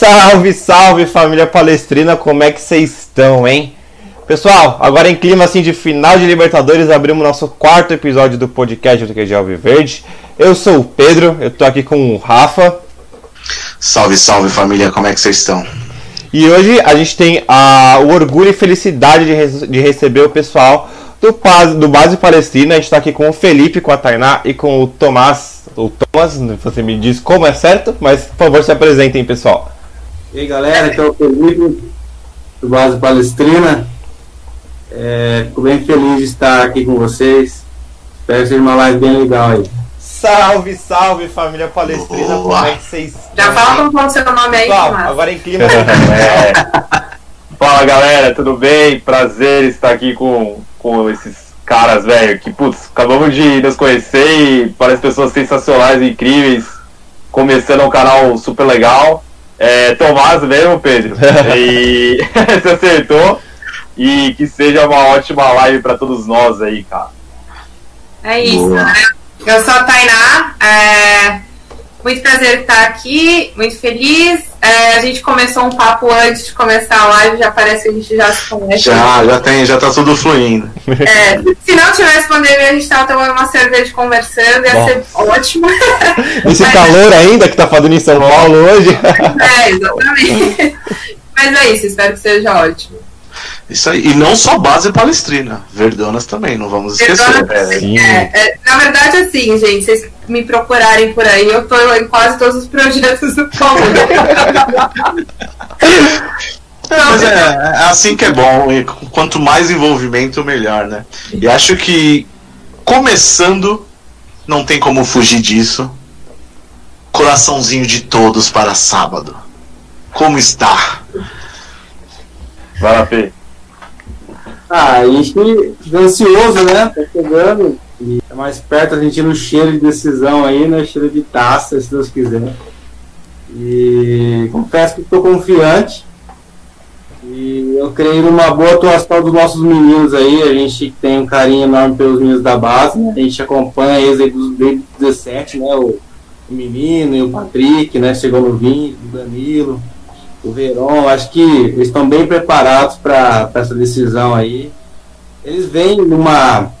Salve, salve família palestrina, como é que vocês estão, hein? Pessoal, agora em clima assim de final de Libertadores, abrimos nosso quarto episódio do podcast do QG Alviverde. Eu sou o Pedro, eu tô aqui com o Rafa. Salve, salve família, como é que vocês estão? E hoje a gente tem a, o orgulho e felicidade de, re- de receber o pessoal do, do Base Palestina. A gente está aqui com o Felipe, com a Tainá e com o Tomás. O Thomas, você me diz como é certo, mas por favor se apresentem, pessoal. E aí galera, aqui é o Felipe do Base Palestrina. É, fico bem feliz de estar aqui com vocês. Espero que seja uma live bem legal aí. Salve, salve família palestrina, Boa. como é que vocês Já fala como fala o seu nome aí, Pessoal, Tomás. agora em clima. É. Fala galera, tudo bem? Prazer estar aqui com, com esses caras, velho. Que putz, acabamos de nos conhecer e parecem pessoas sensacionais e incríveis. Começando um canal super legal. É, Tomás mesmo, Pedro. E você acertou. E que seja uma ótima live pra todos nós aí, cara. É isso, Boa. né? Eu sou a Tainá. é, Muito prazer estar aqui, muito feliz. É, a gente começou um papo antes de começar a live, já parece que a gente já se conhece. Já, já tem, já tá tudo fluindo. É, se não tivesse pandemia, a gente tava tomando uma cerveja conversando, ia Bom. ser ótimo. Esse calor ainda que tá fazendo em São Paulo hoje. É, exatamente. Mas é isso, espero que seja ótimo. Isso aí. E não só base palestrina, Verdonas também, não vamos esquecer. Sim. É, é, na verdade, assim, gente, vocês me procurarem por aí, eu tô em quase todos os projetos do Paulo. É, mas é, é assim que é bom. e Quanto mais envolvimento, melhor, né? E acho que começando, não tem como fugir disso. Coraçãozinho de todos para sábado. Como está? Vai lá, Fê. Ah, a gente fica ansioso, né? Tá chegando. E tá mais perto, a gente tira o cheiro de decisão aí, né? Cheiro de taça, se Deus quiser. E confesso que estou confiante. E eu creio numa boa atuação dos nossos meninos aí. A gente tem um carinho enorme pelos meninos da base, né? A gente acompanha eles aí desde os 17, né? O, o menino e o Patrick, né? Chegou no 20, o Danilo o Verón, acho que eles estão bem preparados para essa decisão aí. Eles vêm numa,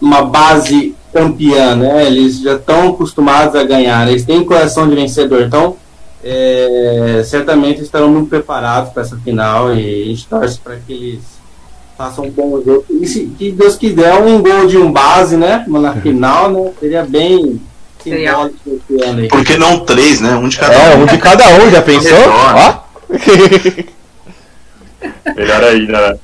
numa base campeã, né? Eles já estão acostumados a ganhar, eles têm coração de vencedor, então é, certamente estarão muito preparados para essa final e a gente torce para que eles façam um bom jogo. E se que Deus quiser, um gol de um base, né? Na final, né? Seria bem simbólico esse ano aí. Por que não três, né? Um de cada É, um. um de cada um, já pensou? Melhor. Ó. Melhor ainda, né?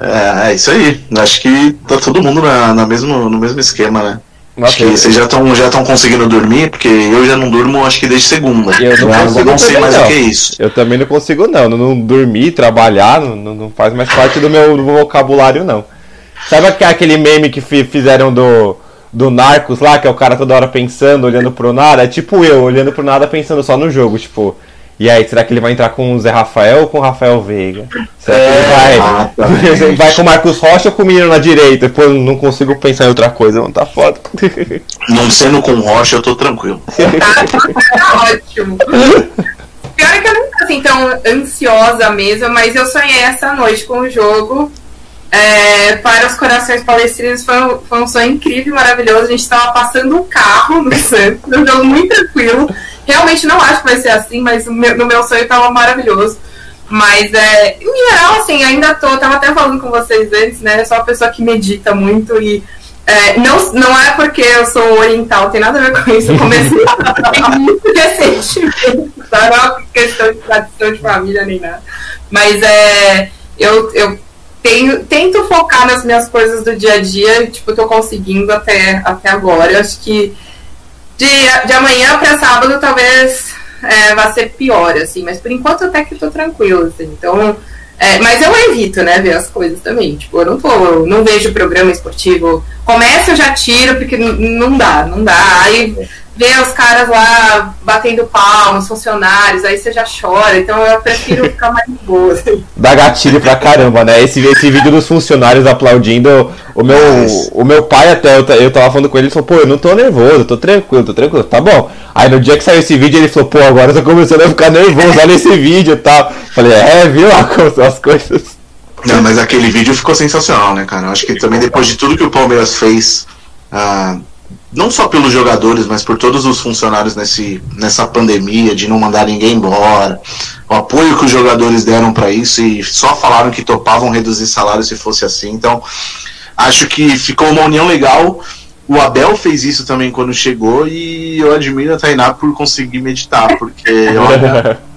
É, é isso aí. Acho que tá todo mundo na, na mesmo, no mesmo esquema, né? Nossa, acho que vocês já estão já tão conseguindo dormir, porque eu já não durmo acho que desde segunda. Eu não consigo não sei também, mais não. o que é isso. Eu também não consigo, não. Não, dormir, trabalhar, não, não- faz mais parte do meu, vocabulário, não. Sabe aque- aquele meme que fi- fizeram do, do Narcos lá, que é o cara toda hora pensando, olhando pro nada? É tipo eu, olhando pro nada, pensando só no jogo, tipo. E aí, será que ele vai entrar com o Zé Rafael ou com o Rafael Veiga? Será que ele vai, Ah, tá. vai com o Marcos Rocha ou com o menino na direita? Pô, eu não consigo pensar em outra coisa, não tá foda. Não sendo com rocha, eu tô tranquilo. Tá ótimo. Pior é que eu não tô assim tão ansiosa mesmo, mas eu sonhei essa noite com o jogo. É, para os corações palestrinos foi um, foi um sonho incrível e maravilhoso. A gente estava passando um carro no Santos, um jogo muito tranquilo. Realmente não acho que vai ser assim, mas meu- no meu sonho estava maravilhoso. Mas é, em geral, assim, ainda tô, tava até falando com vocês antes, né? Eu sou uma pessoa que medita muito e é, não, não é porque eu sou oriental, tem nada a ver com isso. Eu comecei muito recentemente, tá? Não é uma questão de tradição de família nem nada. Mas é, eu, eu tenho, tento focar nas minhas coisas do dia a dia, tipo, tô conseguindo até, até agora. Eu acho que de, de amanhã pra sábado talvez é, vá ser pior, assim, mas por enquanto até que tô tranquilo, assim. Então, É, mas eu evito, né, ver as coisas também. Tipo, eu não tô, eu não vejo programa esportivo. Começa, eu já tiro, porque não dá, não dá. Aí vê os caras lá batendo palmas, funcionários, aí você já chora. Então eu prefiro ficar mais boa. Dá gatilho pra caramba, né? Esse, esse vídeo dos funcionários aplaudindo. O meu, o meu pai até, eu, eu tava falando com ele, ele falou, pô, eu não tô nervoso, eu tô tranquilo, tô tranquilo, tá bom. Aí no dia que saiu esse vídeo, ele falou, pô, agora eu tô começando a ficar nervoso, olha esse vídeo e tal. Falei, é, viu as coisas. Não, mas aquele vídeo ficou sensacional, né, cara? Eu acho que também depois de tudo que o Palmeiras fez, ah, não só pelos jogadores, mas por todos os funcionários nesse, nessa pandemia, de não mandar ninguém embora, o apoio que os jogadores deram para isso e só falaram que topavam reduzir salário se fosse assim. Então, acho que ficou uma união legal. O Abel fez isso também quando chegou e eu admiro a Tainá por conseguir meditar, porque olha.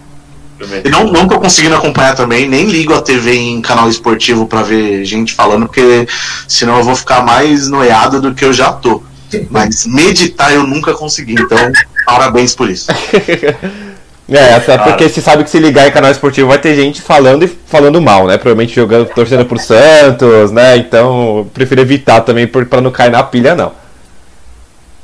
Eu não, não tô conseguindo acompanhar também, nem ligo a TV em canal esportivo para ver gente falando, porque senão eu vou ficar mais noiado do que eu já tô. Mas meditar eu nunca consegui, então parabéns por isso. É, até porque você sabe que se ligar em canal esportivo vai ter gente falando e falando mal, né? Provavelmente jogando, torcendo por Santos, né? Então eu prefiro evitar também para não cair na pilha, não.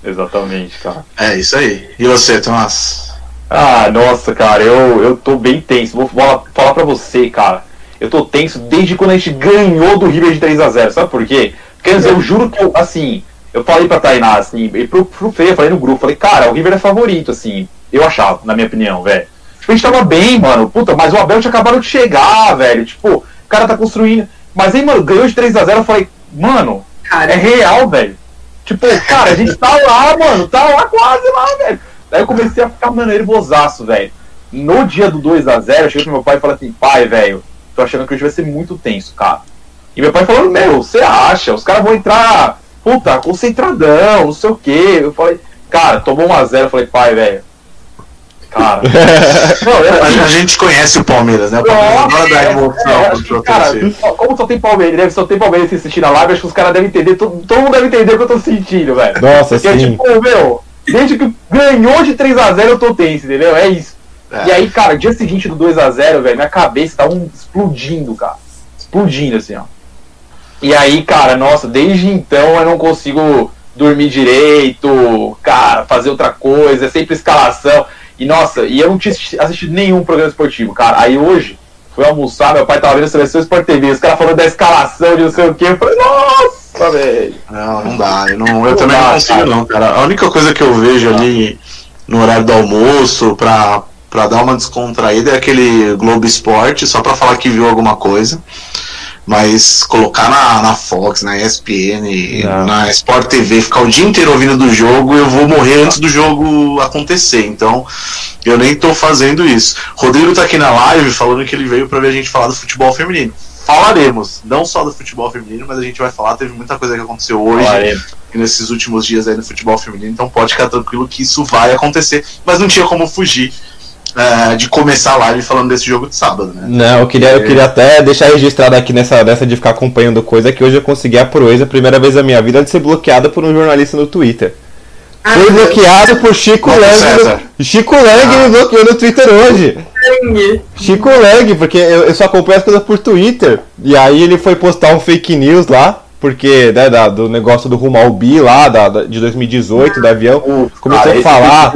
Exatamente, cara. É isso aí. E você, Tomás? Ah, nossa, cara, eu, eu tô bem tenso. Vou falar, falar pra você, cara. Eu tô tenso desde quando a gente ganhou do River de 3 a 0 Sabe por quê? Porque eu juro que eu, assim, eu falei pra Tainá, assim, e pro, pro Fê, eu falei no grupo, falei, cara, o River é favorito, assim, eu achava, na minha opinião, velho. Tipo, a gente tava bem, mano, puta, mas o Abel tinha acabado de chegar, velho, tipo, o cara tá construindo. Mas aí, mano, ganhou de 3x0, eu falei, mano, cara, é real, velho. Tipo, cara, a gente tá lá, mano, tá lá quase lá, velho. Daí eu comecei a ficar, mano, nervosaço, velho. No dia do 2x0, eu cheguei pro meu pai e falei assim, pai, velho, tô achando que hoje vai ser muito tenso, cara. E meu pai falou, meu, você acha? Os caras vão entrar puta, concentradão, não sei o que. Eu falei, cara, tomou 1x0. Eu falei, pai, velho. Cara. não, a, gente conhece o Palmeiras, né? O Palmeiras adora dar emoção é, cara, como só tem Palmeiras, deve só tem Palmeiras assistindo a live, acho que os caras devem entender, todo, todo mundo deve entender o que eu tô sentindo, velho. Nossa, Porque, sim. tipo, meu, desde que ganhou de 3x0 eu tô tenso, entendeu? É isso. É. E aí, cara, dia seguinte do 2x0, velho, minha cabeça tá um explodindo, cara. Explodindo, assim, ó. E aí, cara, nossa, desde então eu não consigo dormir direito, cara, fazer outra coisa, é sempre escalação. E nossa, e eu não tinha assistido nenhum programa esportivo, cara. Aí hoje, fui almoçar, meu pai tava vendo a seleção Sport TV, os caras falando da escalação de não sei o que, eu falei, nossa, velho. Não, não dá, eu, não, eu não também dá, não consigo cara. não, cara. A única coisa que eu vejo ali no horário do almoço, pra, pra dar uma descontraída, é aquele Globo Esporte, só pra falar que viu alguma coisa. Mas colocar na, na Fox, na ESPN, Não. na Sport TV, ficar o dia inteiro ouvindo do jogo, eu vou morrer antes do jogo acontecer. Então, eu nem tô fazendo isso. Rodrigo tá aqui na live falando que ele veio para ver a gente falar do futebol feminino. Falaremos, não só do futebol feminino, mas a gente vai falar. Teve muita coisa que aconteceu hoje e nesses últimos dias aí no futebol feminino, então pode ficar tranquilo que isso vai acontecer, mas não tinha como fugir uh, de começar a live falando desse jogo de sábado, né? Não, eu queria, eu queria até deixar registrado aqui nessa dessa de ficar acompanhando coisa que hoje eu consegui a proeza, a primeira vez na minha vida, de ser bloqueada por um jornalista no Twitter. Ah, Foi bloqueado por Chico Lang. Chico Lang ah. me bloqueou no Twitter hoje. Chico Lang, porque eu, eu só acompanho as coisas por Twitter. E aí ele foi postar um fake news lá, porque né, da, do negócio do Rumo ao Bi lá, da, da de 2018, do avião. Começou a falar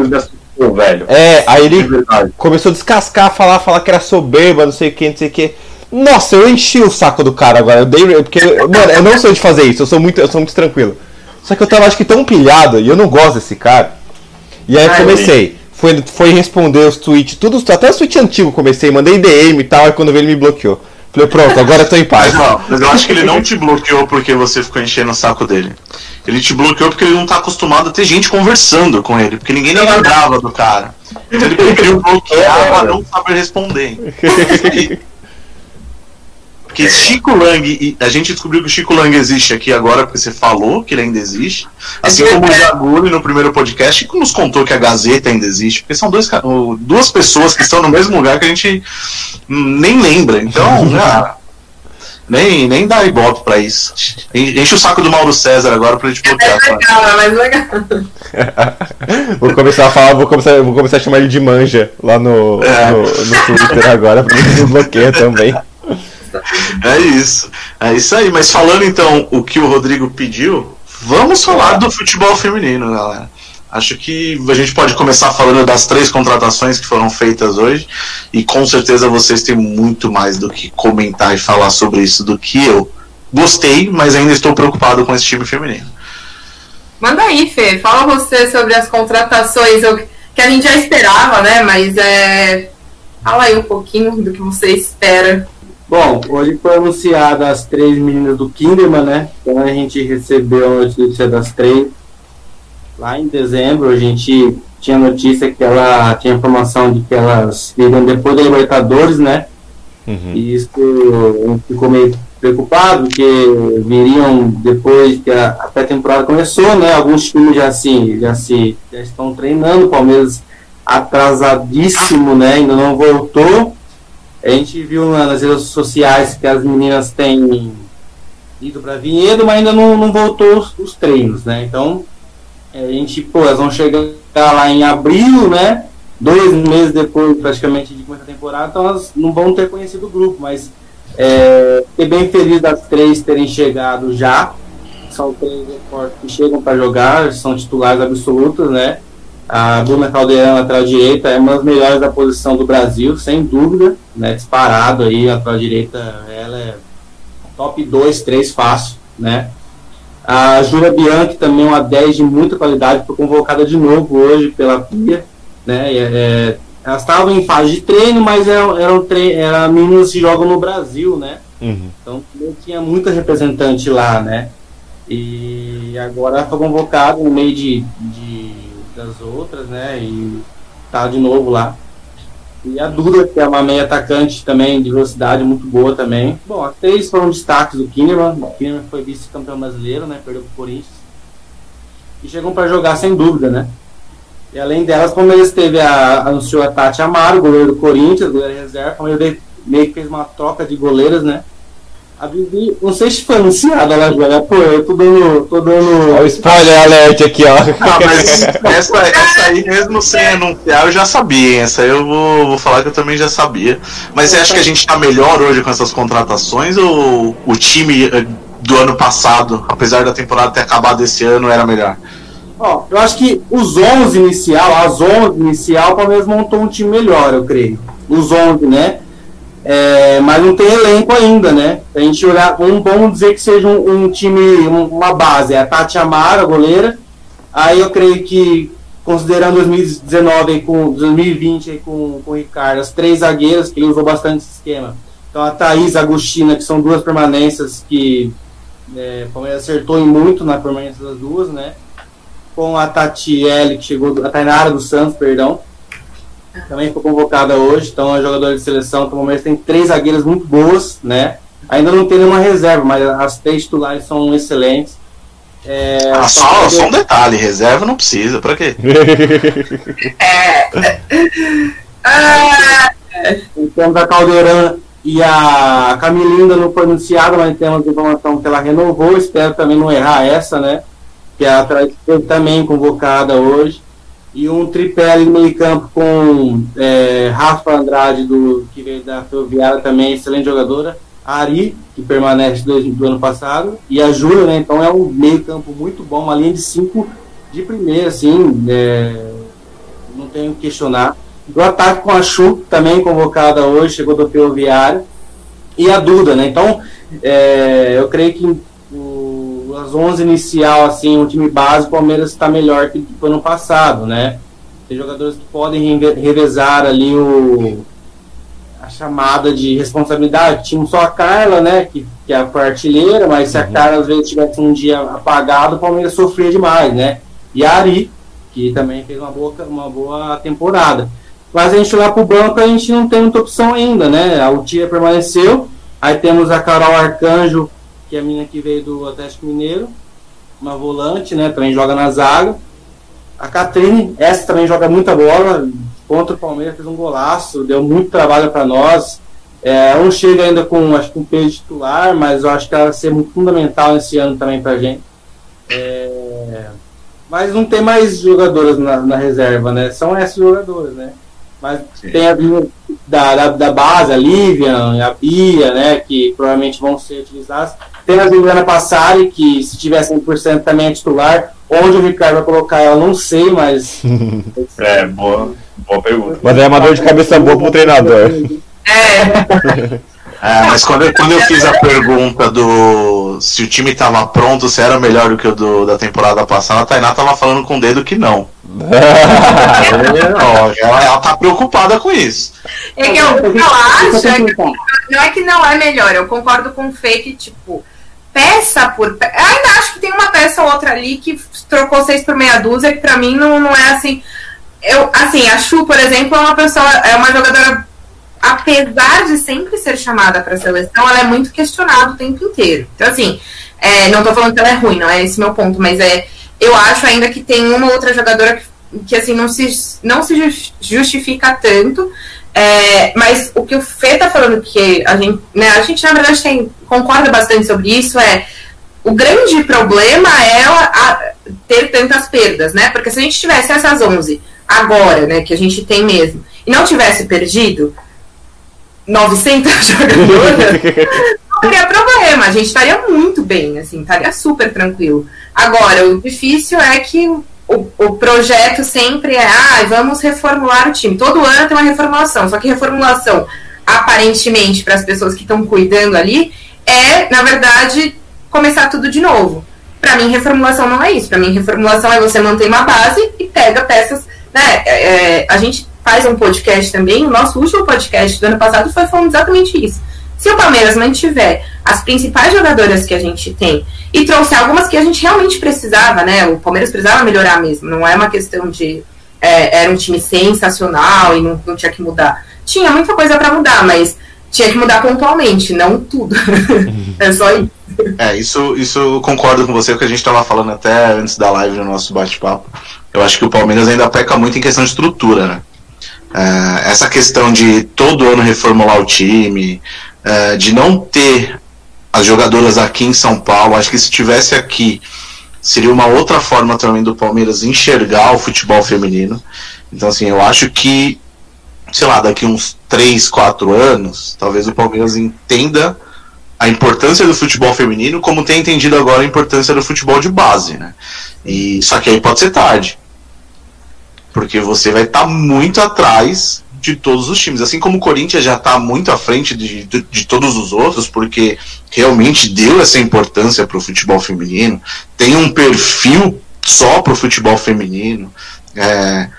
velho. É, aí ele é começou a descascar, falar, falar que era soberba, não sei o que, não sei o que. Nossa, eu enchi o saco do cara agora. Eu dei, porque, mano, eu não sou de fazer isso, eu sou muito, eu sou muito tranquilo. Só que eu tava acho que tão pilhado e eu não gosto desse cara. E aí eu comecei. Foi, foi responder os tweets, tudo, até os tweets antigos comecei, mandei DM e tal, e quando ele me bloqueou. Falei, pronto, agora eu tô em paz. Mas, não, mas eu acho que ele não te bloqueou porque você ficou enchendo o saco dele. Ele te bloqueou porque ele não tá acostumado a ter gente conversando com ele, porque ninguém nem lembrava do cara. Então ele preferiu bloquear pra não saber responder. Porque Chico Lang, a gente descobriu que o Chico Lang existe aqui agora, porque você falou que ele ainda existe. Assim como o Jaguli no primeiro podcast, que nos contou que a Gazeta ainda existe. Porque são dois, duas pessoas que estão no mesmo lugar que a gente nem lembra. Então, cara, nem, nem dá ibope pra isso. Enche o saco do Mauro César agora pra gente bloquear. É legal, é mais legal. vou começar a falar, vou começar, vou começar a chamar ele de manja lá no, é. no, no, Twitter agora, pra ele bloquear também. É isso. É isso aí. Mas falando então o que o Rodrigo pediu, vamos falar do futebol feminino, galera. Acho que a gente pode começar falando das três contratações que foram feitas hoje. E com certeza vocês têm muito mais do que comentar e falar sobre isso do que eu. Gostei, mas ainda estou preocupado com esse time feminino. Manda aí, Fê. Fala você sobre as contratações que a gente já esperava, né? Mas é. Fala aí um pouquinho do que você espera. Bom, hoje foi anunciada as três meninas do Kinderman, né? Então a gente recebeu a notícia das três lá em dezembro. A gente tinha notícia que ela tinha informação de que elas viriam depois da Libertadores, né? Uhum. E isso ficou meio preocupado, porque viriam depois que a, a pré-temporada começou, né? Alguns times já, assim, já, se, já estão treinando, o Palmeiras atrasadíssimo, né? Ainda não voltou. A gente viu nas redes sociais que as meninas têm ido para Vinhedo, mas ainda não, não voltou os, os treinos, né? Então, a gente, pô, elas vão chegar lá em abril, né? Dois meses depois, praticamente, de começar a temporada, então elas não vão ter conhecido o grupo, mas é, fiquei bem feliz das três terem chegado já. São três reforços que chegam para jogar, são titulares absolutos, né? A Bruna Caldeirão, lateral direita, é uma das melhores da posição do Brasil, sem dúvida, né? Disparado aí, a lateral direita, ela é top 2, 3 fácil, né? A Júlia Bianchi também uma 10 de muita qualidade, foi convocada de novo hoje pela Pia, né? É, elas estavam em fase de treino, mas eram, eram, tre eram meninas que jogam no Brasil, né? Uhum. Então não tinha muita representante lá, né? E agora foi convocado no meio de, de, das outras, né? E tá de novo lá. E a Duda, que é uma meia atacante também, de velocidade muito boa também. Bom, as três foram destaques do Kinnerman. O Kinnerman foi vice-campeão brasileiro, né? Perdeu pro Corinthians. E chegam para jogar sem dúvida, né? E além delas, o Palmeiras teve a, anunciou a Tati Amaro, goleiro do Corinthians, goleiro reserva. Palmeiras meio que fez uma troca de goleiras, né? A Bibi, não sei se foi anunciada ela joga. Pô, eu tô dando. tô dando. Olha o spoiler alert aqui, ó. Ah, mas essa, essa aí, mesmo sem anunciar, eu já sabia. Essa aí eu vou, vou falar que eu também já sabia. Mas você acha que a gente tá melhor hoje com essas contratações ou o time eh, do ano passado, apesar da temporada ter acabado esse ano, era melhor? Ó, eu acho que os 11 inicial, as 11 inicial, o Palmeiras montou um time melhor, eu creio. Os 11, né? É, mas não tem elenco ainda, né? A gente olhar, vamos, vamos dizer que seja um, um time, uma base. É a Tati Amara, goleira. Aí eu creio que, considerando 2019 aí com 2020 aí com, com o Ricardo, as três zagueiras, que ele usou bastante esse esquema. Então a Thaís, a Agostina, que são duas permanências que é, Palmeiras acertou em muito na permanência das duas, né? com a Tatiele, que chegou, a Tainara dos Santos, perdão, também foi convocada hoje, então é jogadora de seleção, então o Palmeiras tem três zagueiras muito boas, né? Ainda não tem nenhuma reserva, mas as três titulares são excelentes. É, ah, só, só um detalhe, reserva não precisa, pra quê? é. Temos a Caldeirão e a Camilinda não foi anunciada, mas temos informação que ela renovou, espero também não errar essa, né? que é a também convocada hoje. E um tripé ali no meio campo com é, Rafa Andrade, do, que veio da Ferroviária também, excelente jogadora. A Ari, que permanece do, do ano passado. E a Júlia, né? Então é um meio campo muito bom, uma linha de cinco de primeira, assim. É, não tenho que questionar. Do ataque com a Chu, também convocada hoje, chegou do Ferroviário. E a Duda, né? Então, é, eu creio que as 11 inicial, assim, o time base, o Palmeiras está melhor que o ano passado, né? Tem jogadores que podem revezar ali o, a chamada de responsabilidade. Tinha só a Carla, né, que, que é a artilheira, mas se a uhum. Carla às vezes tivesse um dia apagado, o Palmeiras sofria demais, né? E a Ari, que também fez uma boa, uma boa temporada. Mas a gente lá pro banco, a gente não tem muita opção ainda, né? A Utia permaneceu, aí temos a Carol Arcanjo, que é a menina que veio do Atlético Mineiro, uma volante, né? Também joga na zaga. A Catrine, essa também joga muita bola. Contra o Palmeiras fez um golaço, deu muito trabalho para nós. É, não chega ainda com, acho que um peso titular, mas eu acho que ela vai ser muito fundamental esse ano também pra gente. É, mas não tem mais jogadoras na, na, reserva, né? São essas jogadoras, né? Mas Sim. tem a da, da, da base, a Livian, a Bia, né, que provavelmente vão ser utilizadas. Tem a Juliana Passari, que se tiver 100% também é titular. Onde o Ricardo vai colocar ela, não sei, mas. É, boa, boa pergunta. Mas é uma dor de cabeça boa pro treinador. É, É, mas quando, eu- quando eu fiz a pergunta do se o time tava pronto, se era melhor do que o do, da temporada passada, a Tainá tava falando com o dedo que não. Ela, ela tá preocupada com isso. é que eu, eu acho é que não é que não é melhor, eu concordo com o que, tipo, peça por peça. Ainda acho que tem uma peça ou outra ali que trocou seis por meia dúzia, que pra mim não, não é assim. Eu, assim, a Chu, por exemplo, é uma pessoa, é uma jogadora, apesar de sempre ser chamada pra seleção, ela é muito questionada o tempo inteiro. Então, assim, é, não tô falando que ela é ruim, não é esse meu ponto, mas é. Eu acho ainda que tem uma outra jogadora que, que assim, não se, não se jus- justifica tanto. É, mas o que o Fê tá falando que a gente, né, a gente na verdade tem, concorda bastante sobre isso, é o grande problema é a- a- ter tantas perdas, né? Porque se a gente tivesse essas 11 agora, né, que a gente tem mesmo, e não tivesse perdido 900 jogadoras, não teria problema, a gente estaria muito bem, assim, estaria super tranquilo. Agora, o difícil é que o, o projeto sempre é, ah, vamos reformular o time. Todo ano tem uma reformulação, só que reformulação, aparentemente, para as pessoas que estão cuidando ali, é, na verdade, começar tudo de novo. Para mim, reformulação não é isso. Para mim, reformulação é você manter uma base e pega peças, né? É, é, a gente faz um podcast também, o nosso último podcast do ano passado foi falando exatamente isso. Se o Palmeiras mantiver as principais jogadoras que a gente tem e trouxer algumas que a gente realmente precisava, né? O Palmeiras precisava melhorar mesmo, não é uma questão de é, era um time sensacional e não, não tinha que mudar. Tinha muita coisa para mudar, mas tinha que mudar pontualmente, não tudo. é só isso. É, isso, isso eu concordo com você, o que a gente estava falando até antes da live no nosso bate-papo. Eu acho que o Palmeiras ainda peca muito em questão de estrutura, né? É, essa questão de todo ano reformular o time, é, de não ter as jogadoras aqui em São Paulo, acho que se tivesse aqui seria uma outra forma também do Palmeiras enxergar o futebol feminino. Então, assim, eu acho que, sei lá, daqui uns 3, 4 anos, talvez o Palmeiras entenda a importância do futebol feminino como tem entendido agora a importância do futebol de base, né? E só que aí pode ser tarde. Porque você vai estar muito atrás de todos os times, assim como o Corinthians já está muito à frente de, de, de, todos os outros, porque realmente deu essa importância para o futebol feminino, tem um perfil só para o futebol feminino, é,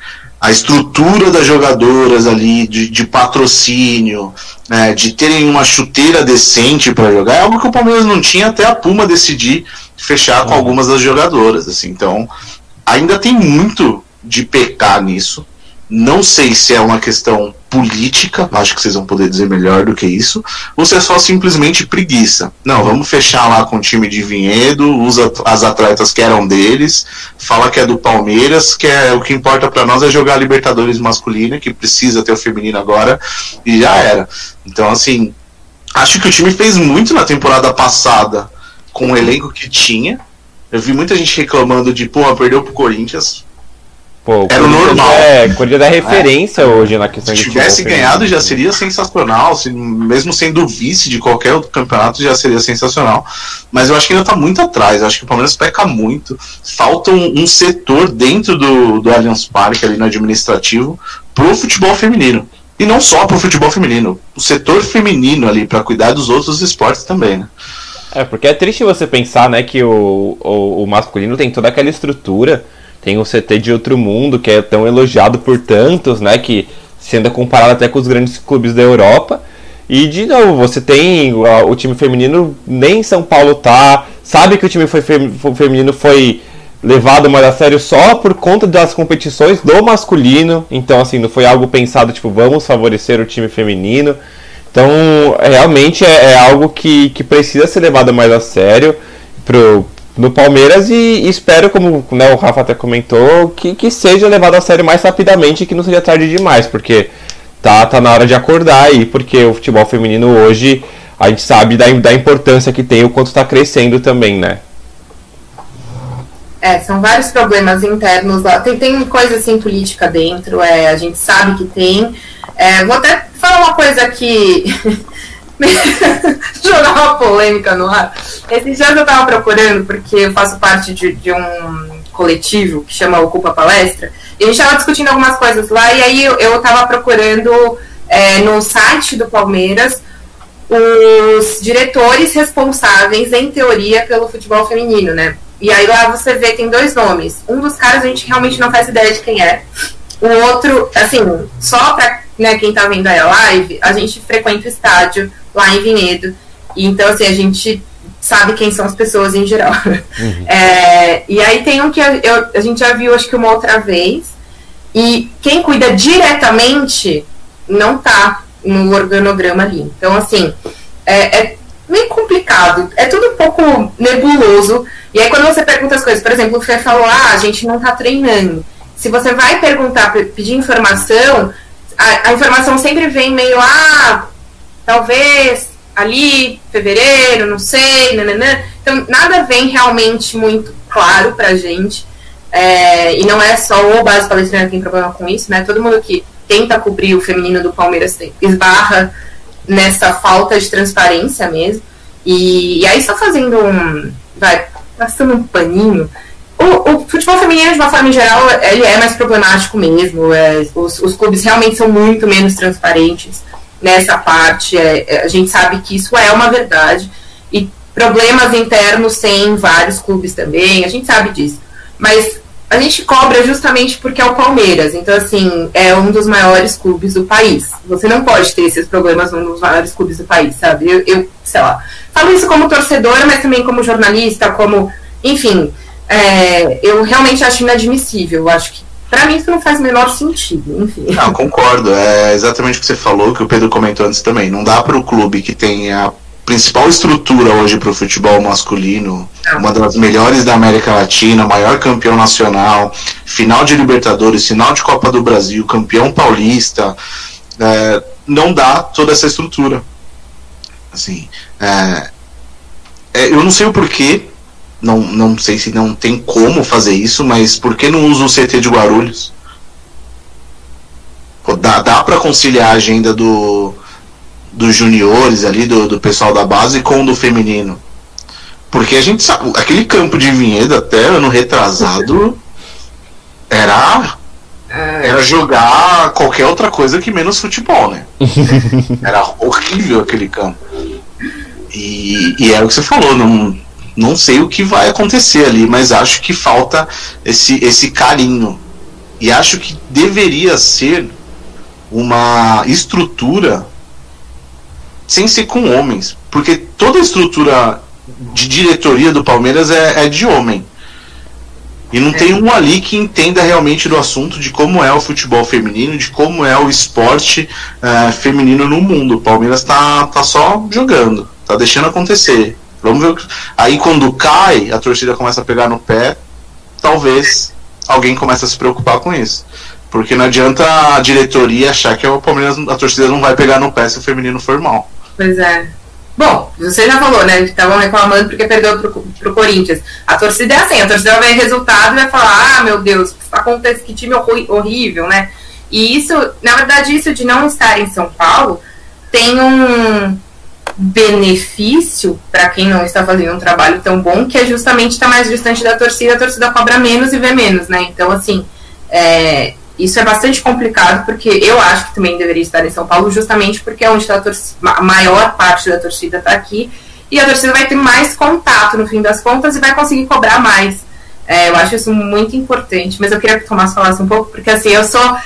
a estrutura das jogadoras ali, de, de patrocínio, é, de terem uma chuteira decente para jogar, é algo que o Palmeiras não tinha até a Puma decidir fechar com algumas das jogadoras. Assim, então, ainda tem muito de pecar nisso. Não sei se é uma questão política, acho que vocês vão poder dizer melhor do que isso, ou se é só simplesmente preguiça. Não, vamos fechar lá com o time de Vinhedo, usa as atletas que eram deles, fala que é do Palmeiras, que é o que importa para nós é jogar a Libertadores masculina, que precisa ter o feminino agora, e já era. Então, assim, acho que o time fez muito na temporada passada com o elenco que tinha. Eu vi muita gente reclamando de, pô, perdeu pro Corinthians. Pô, Era o normal. É, Corinthians é referência é. hoje na questão Se de tivesse ganhado já seria sensacional, se, mesmo sendo vice de qualquer outro campeonato já seria sensacional. Mas eu acho que ainda está muito atrás, eu acho que o Palmeiras peca muito. Falta um, um setor dentro do, do Allianz Parque, ali no administrativo, pro futebol feminino. E não só pro futebol feminino, o setor feminino ali, para cuidar dos outros esportes também, né? É, porque é triste você pensar, né, que o, o, o masculino tem toda aquela estrutura tem o CT de outro mundo, que é tão elogiado por tantos, né? Que sendo comparado até com os grandes clubes da Europa. E de novo, você tem o, time feminino, nem em São Paulo tá. Sabe que o time foi feminino foi levado mais a sério só por conta das competições do masculino. Então, assim, não foi algo pensado, tipo, vamos favorecer o time feminino. Então, realmente é, é algo que, que precisa ser levado mais a sério no Palmeiras e, e espero, como né, o Rafa até comentou, que, que seja levado a sério mais rapidamente que não seja tarde demais, porque tá, tá na hora de acordar aí, porque o futebol feminino hoje a gente sabe da, da importância que tem, o quanto está crescendo também, né? É, são vários problemas internos lá. Tem, tem coisa assim política dentro, é, a gente sabe que tem. É, vou até falar uma coisa que. jogar uma polêmica no ar. Esses dias eu tava procurando, porque eu faço parte de, de um coletivo que chama Ocupa Palestra, e a gente tava discutindo algumas coisas lá, e aí eu, eu tava procurando é, no site do Palmeiras os diretores responsáveis, em teoria, pelo futebol feminino, né? E aí lá você vê, tem dois nomes. Um dos caras a gente realmente não faz ideia de quem é. O outro, assim, só pra né, quem tá vendo aí a live, a gente frequenta o estádio lá em Vinhedo. E, então, assim, a gente sabe quem são as pessoas em geral. Uhum. É, e aí tem um que eu, a gente já viu, acho que uma outra vez. E quem cuida diretamente não tá no organograma ali. Então, assim, é, é meio complicado. É tudo um pouco nebuloso. E aí, quando você pergunta as coisas, por exemplo, o Fê falou: ah, a gente não tá treinando. Se você vai perguntar, pedir informação, a, a informação sempre vem meio: ah, talvez ali, fevereiro, não sei, nananã. Então, nada vem realmente muito claro pra gente. É, e não é só o base palestrina que tem problema com isso, né? Todo mundo que tenta cobrir o feminino do Palmeiras tem, esbarra nessa falta de transparência mesmo. E, e aí, só fazendo um. Vai, passando um paninho. O, o, futebol feminino, de uma forma geral, ele é mais problemático mesmo. É, os, os clubes realmente são muito menos transparentes nessa parte. É, é, a gente sabe que isso é uma verdade. E problemas internos tem vários clubes também, a gente sabe disso. Mas a gente cobra justamente porque é o Palmeiras. Então, assim, é um dos maiores clubes do país. Você não pode ter esses problemas num dos maiores clubes do país, sabe? Eu, eu sei lá. Falo isso como torcedora, mas também como jornalista, como. Enfim, é, eu realmente acho inadmissível. Eu acho que para mim isso não faz o menor sentido, enfim. Não, concordo. É exatamente o que você falou, que o Pedro comentou antes também. Não dá para o clube que tem a principal estrutura hoje para o futebol masculino, uma das melhores da América Latina, maior campeão nacional, final de Libertadores, final de Copa do Brasil, campeão paulista, é, não dá toda essa estrutura. Assim, é, é, eu não sei o porquê, não, não sei se não tem como fazer isso, mas por que não usa o CT de Guarulhos? Pô, dá dá para conciliar a agenda do, dos juniores ali, do, do pessoal da base, com o do feminino. Porque a gente sabe, aquele campo de Vinhedo até ano retrasado era é. era jogar qualquer outra coisa que menos futebol, né? Era horrível aquele campo. E, e é o que você falou, não, não sei o que vai acontecer ali, mas acho que falta esse, esse carinho. E acho que deveria ser uma estrutura sem ser com homens. Porque toda a estrutura de diretoria do Palmeiras é, é de homem. E não é. tem um ali que entenda realmente do assunto de como é o futebol feminino, de como é o esporte uh, feminino no mundo. O Palmeiras tá, tá só jogando, tá deixando acontecer. Vamos ver. Aí quando cai, a torcida começa a pegar no pé, talvez alguém comece a se preocupar com isso. Porque não adianta a diretoria achar que o Palmeiras, a torcida não vai pegar no pé se o feminino for mal. Pois é. Bom, você já falou, né? Estavam reclamando porque perdeu pro, pro Corinthians. A torcida é assim, a torcida vai ver resultado e vai falar, ah, meu Deus, acontece que time horrível, né? E isso, na verdade, isso de não estar em São Paulo tem um, benefício para quem não está fazendo um trabalho tão bom, que é justamente estar tá mais distante da torcida, a torcida cobra menos e vê menos, né? Então, assim, é, isso é bastante complicado, porque eu acho que também deveria estar em São Paulo, justamente porque é onde está a, torcida, a maior parte da torcida está aqui, e a torcida vai ter mais contato no fim das contas e vai conseguir cobrar mais. É, eu acho isso muito importante, mas eu queria que o Tomás falasse um pouco, porque assim, eu sou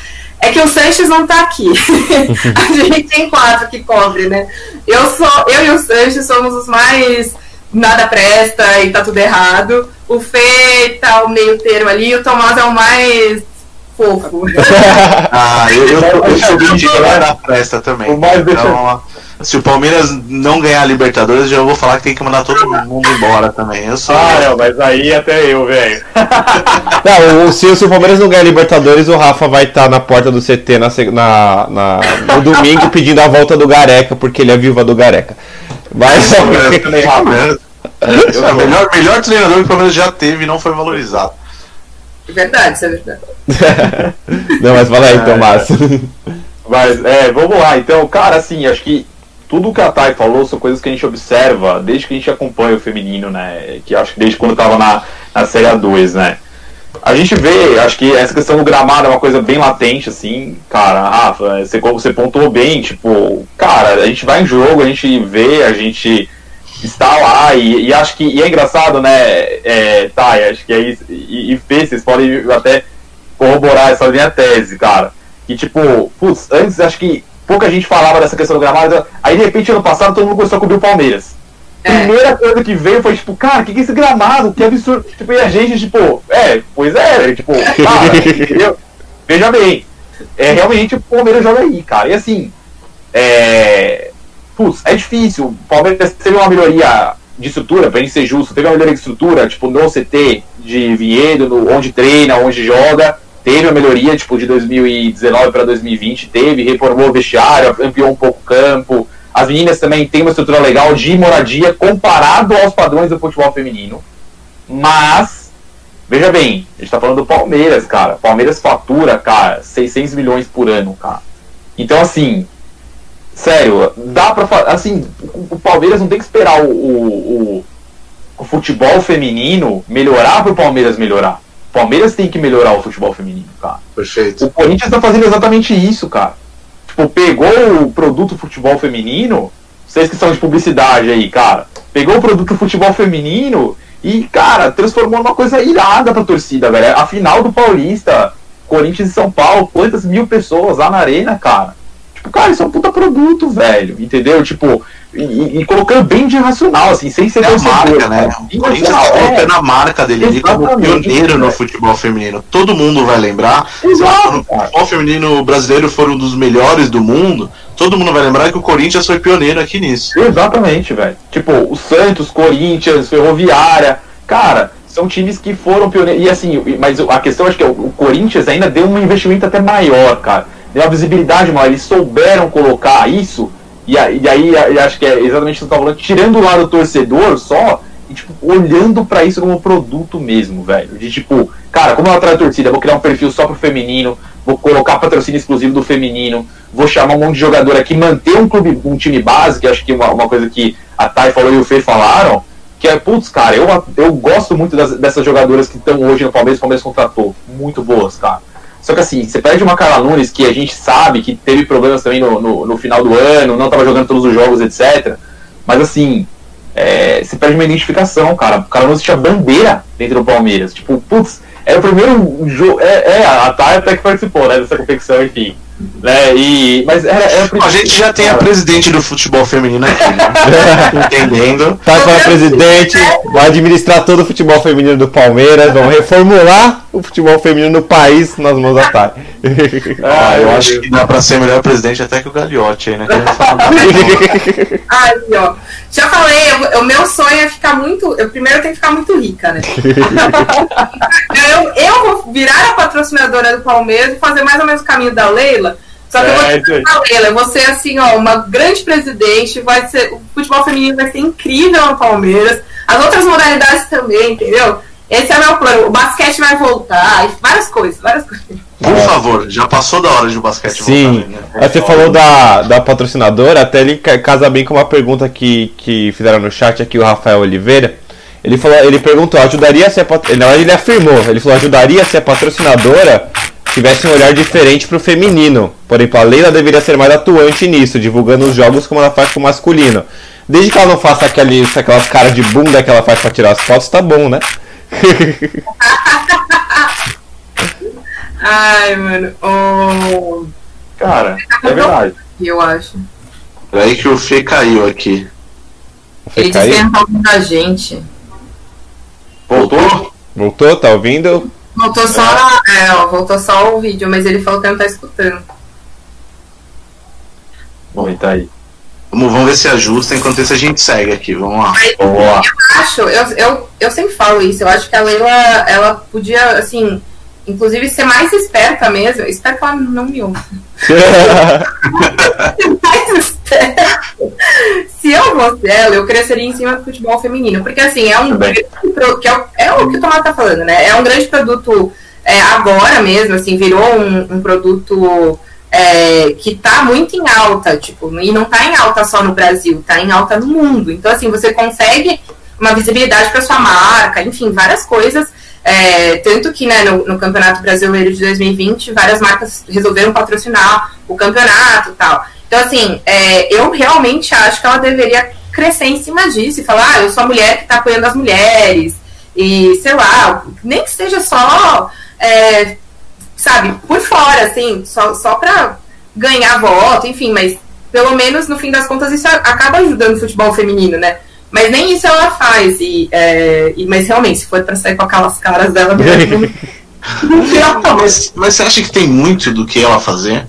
é que o Sanches não tá aqui. a gente tem quatro que cobre, né? Eu, sou, eu e o Sanches somos os mais nada presta e tá tudo errado. O Fê tá o meio termo ali, o Tomás é o mais fofo. ah, eu, eu, eu, eu sou de nada presta também. Então, se o Palmeiras não ganhar a Libertadores, já vou falar que tem que mandar todo mundo embora também. Eu sou. Ah, não, mas aí até eu, velho. Não, se, se, o Palmeiras não ganhar a Libertadores, o Rafa vai estar tá na porta do CT na, na, na, no domingo pedindo a volta do Gareca, porque ele é viúva do Gareca. Mas. É, o melhor, melhor treinador que o Palmeiras já teve e não foi valorizado. Verdade, isso é verdade. não, mas fala aí, Tomás. Mas, é, vamos lá. Então, cara, assim, acho que tudo que a Thay falou são coisas que a gente observa desde que a gente acompanha o feminino, né? Que acho que desde quando tava na, na Série A2, né? A gente vê, acho que essa questão do gramado é uma coisa bem latente, assim, cara, Rafa, você, você pontuou bem, tipo, cara, a gente vai em jogo, a gente vê, a gente está lá, e, e acho que e é engraçado, né, é, tá, acho que é isso, e, e Fê, vocês podem até corroborar essa minha tese, cara, que tipo, putz, antes acho que pouca gente falava dessa questão do gramado, aí de repente ano passado todo mundo começou a cobrir o Palmeiras. É. Primeira coisa que veio foi tipo, cara, o que, que é esse gramado? Que absurdo. Tipo, e a gente, tipo, é, pois é, tipo, cara, entendeu? Veja bem, é realmente o Palmeiras joga aí, cara. E assim, é. Putz, é difícil. O Palmeiras teve uma melhoria de estrutura, pra gente ser justo, teve uma melhoria de estrutura, tipo, no CT de Vinhedo, no, onde treina, onde joga. Teve uma melhoria, tipo, de 2019 para 2020, teve, reformou o vestiário, ampliou um pouco o campo. As meninas também têm uma estrutura legal de moradia comparado aos padrões do futebol feminino. Mas, veja bem, a gente tá falando do Palmeiras, cara. Palmeiras fatura, cara, 600 milhões por ano, cara. Então, assim, sério, dá pra. Assim, o Palmeiras não tem que esperar o, o, o, o futebol feminino melhorar pro Palmeiras melhorar. O Palmeiras tem que melhorar o futebol feminino, cara. Perfeito. O Corinthians tá fazendo exatamente isso, cara. Tipo, pegou o produto futebol feminino, vocês que são de publicidade aí, cara, pegou o produto futebol feminino e, cara, transformou numa coisa irada pra torcida, velho. A final do Paulista, Corinthians e São Paulo, quantas mil pessoas lá na arena, cara. Tipo, cara, isso é um puta produto, velho. Entendeu? Tipo, e, e- colocando bem de racional, assim, sem ser É a marca, né? O Corinthians tá é. colocando a marca dele ali como Exatamente, pioneiro no futebol feminino. Todo mundo vai lembrar. Exato, cara. futebol feminino brasileiro foram um dos melhores do mundo. Todo mundo vai lembrar que o Corinthians foi pioneiro aqui nisso. Exatamente, velho. Tipo, o Santos, Corinthians, Ferroviária, cara, são times que foram pioneiros. E assim, mas a questão acho que é o o Corinthians ainda deu um investimento até maior, cara. Deu uma visibilidade maior. Eles souberam colocar isso. E aí, e aí e acho que é exatamente o que você tá falando, tirando o lado do torcedor só, e tipo, olhando pra isso como produto mesmo, velho. De tipo, cara, como eu atraio a torcida, vou criar um perfil só pro feminino, vou colocar patrocínio exclusivo do feminino, vou chamar um monte de jogador aqui, manter um clube, um time base, que acho que uma, uma coisa que a Thay falou e o Fê falaram, que é, putz, cara, eu, eu gosto muito das- dessas jogadoras que estão hoje no Palmeiras, o Palmeiras contratou. Muito boas, cara. Só que assim, você perde uma Carla Nunes, que a gente sabe que teve problemas também no, no, no final do ano, não estava jogando todos os jogos, etc. Mas assim, é, você perde uma identificação, cara. O Carla Nunes tinha bandeira dentro do Palmeiras. Tipo, putz, era o primeiro jogo. É, é, a Thay até que participou, né, dessa competição, enfim. Né, e, mas era, era o A gente já tem a cara. presidente do futebol feminino aqui, né? Entendendo. Tá para presidente, vai administrar todo o futebol feminino do Palmeiras, vamos reformular o futebol feminino no país nas mãos da Thay. Ah, eu meu acho que dá pra ser melhor presidente até que o Gagliotti aí, né? Aí, ó. Já falei, eu- o meu sonho é ficar muito. Eu primeiro tenho que ficar muito rica, né? eu, eu vou virar a patrocinadora do Palmeiras e fazer mais ou menos o caminho da Leila. Só que eu vou É, a Leila, eu vou ser assim, ó, uma grande presidente, vai ser, o futebol feminino vai ser incrível no Palmeiras, as outras modalidades também, entendeu? Esse é o meu plano. O basquete vai voltar, várias coisas, várias coisas. Por favor, já passou da hora de o basquete Sim, voltar, né? Aí você falou da, da patrocinadora, até ele ca- casa bem com uma pergunta que, que fizeram no chat aqui, o Rafael Oliveira. Ele falou, ele perguntou, ajudaria se a verdade ele afirmou, ele falou, ajudaria se a patrocinadora tivesse um olhar diferente pro feminino. Por exemplo, a Leila deveria ser mais atuante nisso, divulgando os jogos como ela faz com o masculino. Desde que ela não faça aqueles, aquelas caras de bunda que ela faz pra tirar as fotos, tá bom, né? Ai, mano. Oh, Cara, é verdade. eu acho. Peraí que o Fê caiu aqui. Foi Ele cair? não tá ouvindo a gente. Voltou? Voltou? Tá ouvindo? Voltou só, é, ó, voltou só o vídeo, mas ele falou que não tá escutando. Bom, tá aí. Vamos, vamos ver se ajusta, enquanto isso a gente segue aqui. Vamos lá. Mas Vamos lá. eu acho, eu, eu, eu sempre falo isso, eu acho que a Leila, ela podia, assim, inclusive ser mais esperta mesmo. Espero que ela não me ouça. mais esperta. Se eu fosse ela, eu cresceria em cima do futebol feminino. Porque, assim, é um grande pro- que é, o- é o que o Tomás tá falando, né? É um grande produto é, agora mesmo, assim, virou um, um produto. É, que tá muito em alta, tipo, e não tá em alta só no Brasil, tá em alta no mundo. Então, assim, você consegue uma visibilidade para sua marca, enfim, várias coisas. É, tanto que né, no, no, Campeonato Brasileiro de 2020, várias marcas resolveram patrocinar o campeonato e tal. Então, assim, é, eu realmente acho que ela deveria crescer em cima disso e falar, ah, eu sou a mulher que está apoiando as mulheres, e sei lá, nem que seja só, é, sabe, por fora, assim, só, só para ganhar voto, enfim, mas pelo menos no fim das contas isso acaba ajudando o futebol feminino, né? Mas nem isso ela faz. E, é, e mas realmente, se for pra sair com aquelas caras dela mesmo. mas, mas você acha que tem muito do que ela fazer?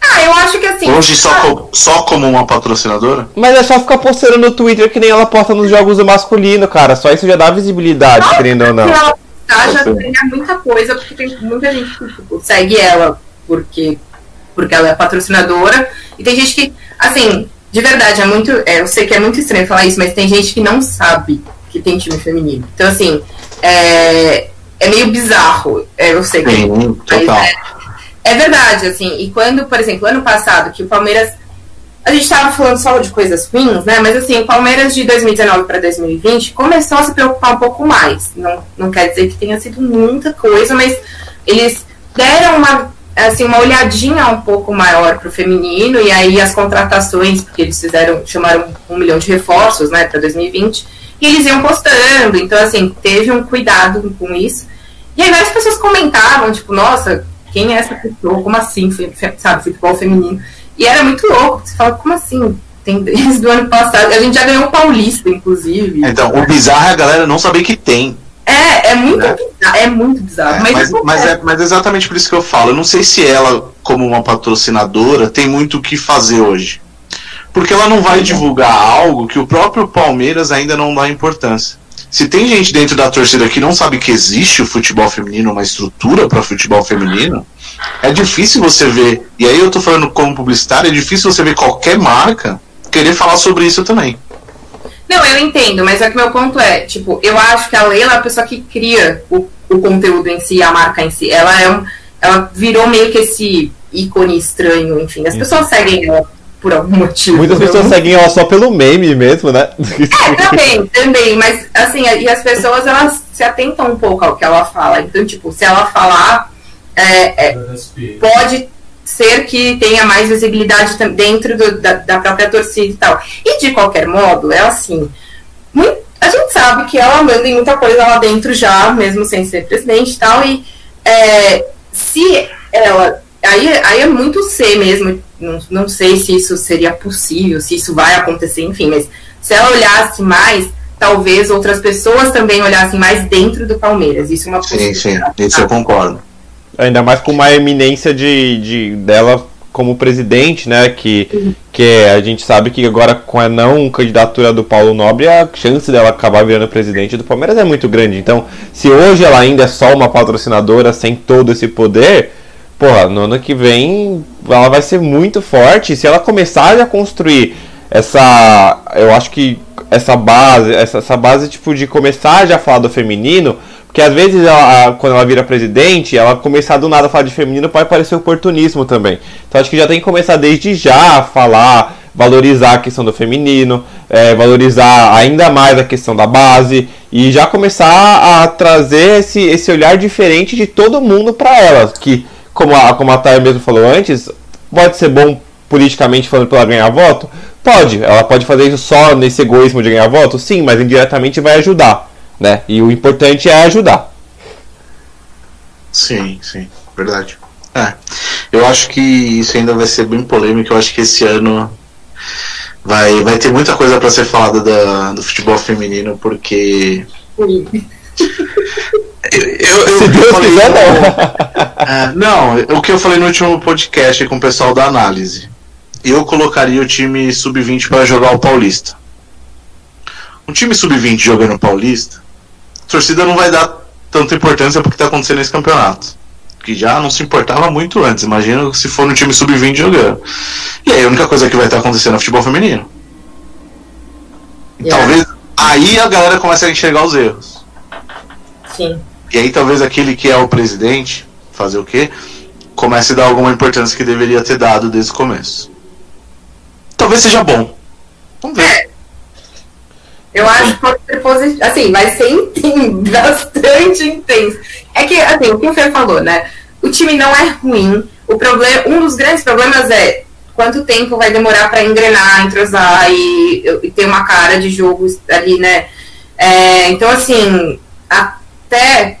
Ah, eu acho que assim. Hoje só, co só como uma patrocinadora? Mas é só ficar postando no Twitter que nem ela posta nos jogos do masculino, cara. Só isso já dá visibilidade, não, querendo ou não. Ela tá, já tem muita coisa, porque tem muita gente que tipo, segue ela porque, porque ela é patrocinadora. E tem gente que, assim, de verdade, é muito. É, eu sei que é muito estranho falar isso, mas tem gente que não sabe que tem time feminino. Então, assim, é, é meio bizarro. É, eu sei que. Sim, total. É, é, verdade, assim. E quando, por exemplo, ano passado, que o Palmeiras. A gente estava falando só de coisas ruins, né? Mas assim, o Palmeiras de 2019 para 2020 começou a se preocupar um pouco mais. Não, não quer dizer que tenha sido muita coisa, mas eles deram uma assim, uma olhadinha um pouco maior para o feminino, e aí as contratações, porque eles fizeram, chamaram um milhão de reforços, né, para 2020, e eles iam postando, então, assim, teve um cuidado com isso. E aí várias pessoas comentavam, tipo, nossa, quem é essa pessoa? Como assim, sabe, futebol feminino? E era muito louco, você fala, como assim? Tem desde o ano passado, a gente já ganhou o Paulista, inclusive. Então, o bizarro é a galera não saber que tem. É, é muito né? bizarro, é muito bizarro. É, mas, mas, mas, é, mas é exatamente por isso que eu falo. Eu não sei se ela, como uma patrocinadora, tem muito o que fazer hoje. Porque ela não vai divulgar algo que o próprio Palmeiras ainda não dá importância. Se tem gente dentro da torcida que não sabe que existe o futebol feminino, uma estrutura para futebol feminino, é difícil você ver. E aí eu tô falando como publicitário, é difícil você ver qualquer marca querer falar sobre isso também. Não, eu entendo, mas é que meu ponto é, tipo, eu acho que a Leila é a pessoa que cria o, o conteúdo em si, a marca em si. Ela é um. Ela virou meio que esse ícone estranho, enfim. As pessoas seguem ela por algum motivo. Muitas pessoas seguem ela só pelo meme mesmo, né? É, também, também. Mas assim, e as pessoas elas se atentam um pouco ao que ela fala. Então, tipo, se ela falar. É, é, pode ser que tenha mais visibilidade dentro do, da, da, própria torcida e tal. E de qualquer modo, é assim. Muito, a gente sabe que ela manda em muita coisa lá dentro já, mesmo sem ser presidente e tal. E é, se ela. Aí, aí é muito ser mesmo. Não, não sei se isso seria possível, se isso vai acontecer, enfim, mas se ela olhasse mais, talvez outras pessoas também olhassem mais dentro do Palmeiras. Isso é uma Sim, sim, isso eu concordo. Ainda mais com uma eminência de, de dela como presidente, né? Que, que a gente sabe que agora com a não candidatura do Paulo Nobre, a chance dela acabar virando presidente do Palmeiras é muito grande. Então, se hoje ela ainda é só uma patrocinadora sem todo esse poder, porra, no ano que vem ela vai ser muito forte. Se ela começar a construir essa. Eu acho que essa base, essa, essa base tipo de começar já a falar do feminino porque às vezes, ela, quando ela vira presidente, ela começar do nada a falar de feminino pode parecer oportunismo também. Então acho que já tem que começar desde já a falar, valorizar a questão do feminino, é, valorizar ainda mais a questão da base e já começar a trazer esse, esse olhar diferente de todo mundo para ela. Que, como a, como a Thay mesmo falou antes, pode ser bom politicamente falando para ela ganhar voto? Pode. Ela pode fazer isso só nesse egoísmo de ganhar voto? Sim, mas indiretamente vai ajudar né? E o importante é ajudar. Sim, sim, verdade. É, eu acho que isso ainda vai ser bem polêmico. Eu acho que esse ano vai, vai ter muita coisa para ser falada da, do futebol feminino, porque. eu, eu, Se Deus falei, quiser, não. É, não, o que eu falei no último podcast com o pessoal da análise. Eu colocaria o time sub-20 para jogar o Paulista. Um time sub-20 jogando Paulista a torcida não vai dar tanta importância porque está acontecendo nesse campeonato. Que já não se importava muito antes. Imagina se for no time sub-20 jogando. E aí a única coisa que vai estar acontecendo é o futebol feminino. Yeah. Talvez aí a galera comece a enxergar os erros. Sim. E aí talvez aquele que é o presidente fazer o quê? comece a dar alguma importância que deveria ter dado desde o começo. Talvez seja bom. Vamos ver. Eu acho que pode ser positivo. Assim, vai ser intenso, bastante intenso. É que, assim, o que o Fê falou, né? O time não é ruim. O problema, um dos grandes problemas é quanto tempo vai demorar para engrenar, entrosar e, e, ter uma cara de jogo ali, né? É, então, assim, até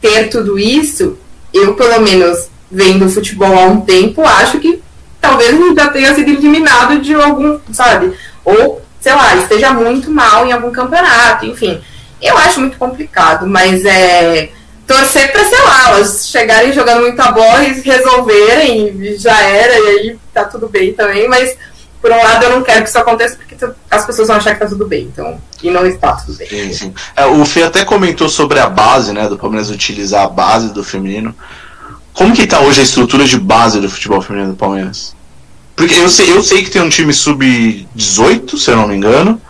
ter tudo isso, eu, pelo menos, vendo futebol há um tempo, acho que talvez já tenha sido eliminado de algum, sabe? Ou, sei lá, esteja muito mal em algum campeonato, enfim. Eu acho muito complicado, mas é torcer para, sei lá, elas chegarem jogando muita bola e resolverem, já era, e aí tá tudo bem também, mas por um lado eu não quero que isso aconteça porque as pessoas vão achar que tá tudo bem, então, e não está tudo bem. Sim, sim. É, o Fê até comentou sobre a base, né, do Palmeiras utilizar a base do feminino. Como que tá hoje a estrutura de base do futebol feminino do Palmeiras? Porque eu sei, eu sei que tem um time sub-18, se eu não me engano,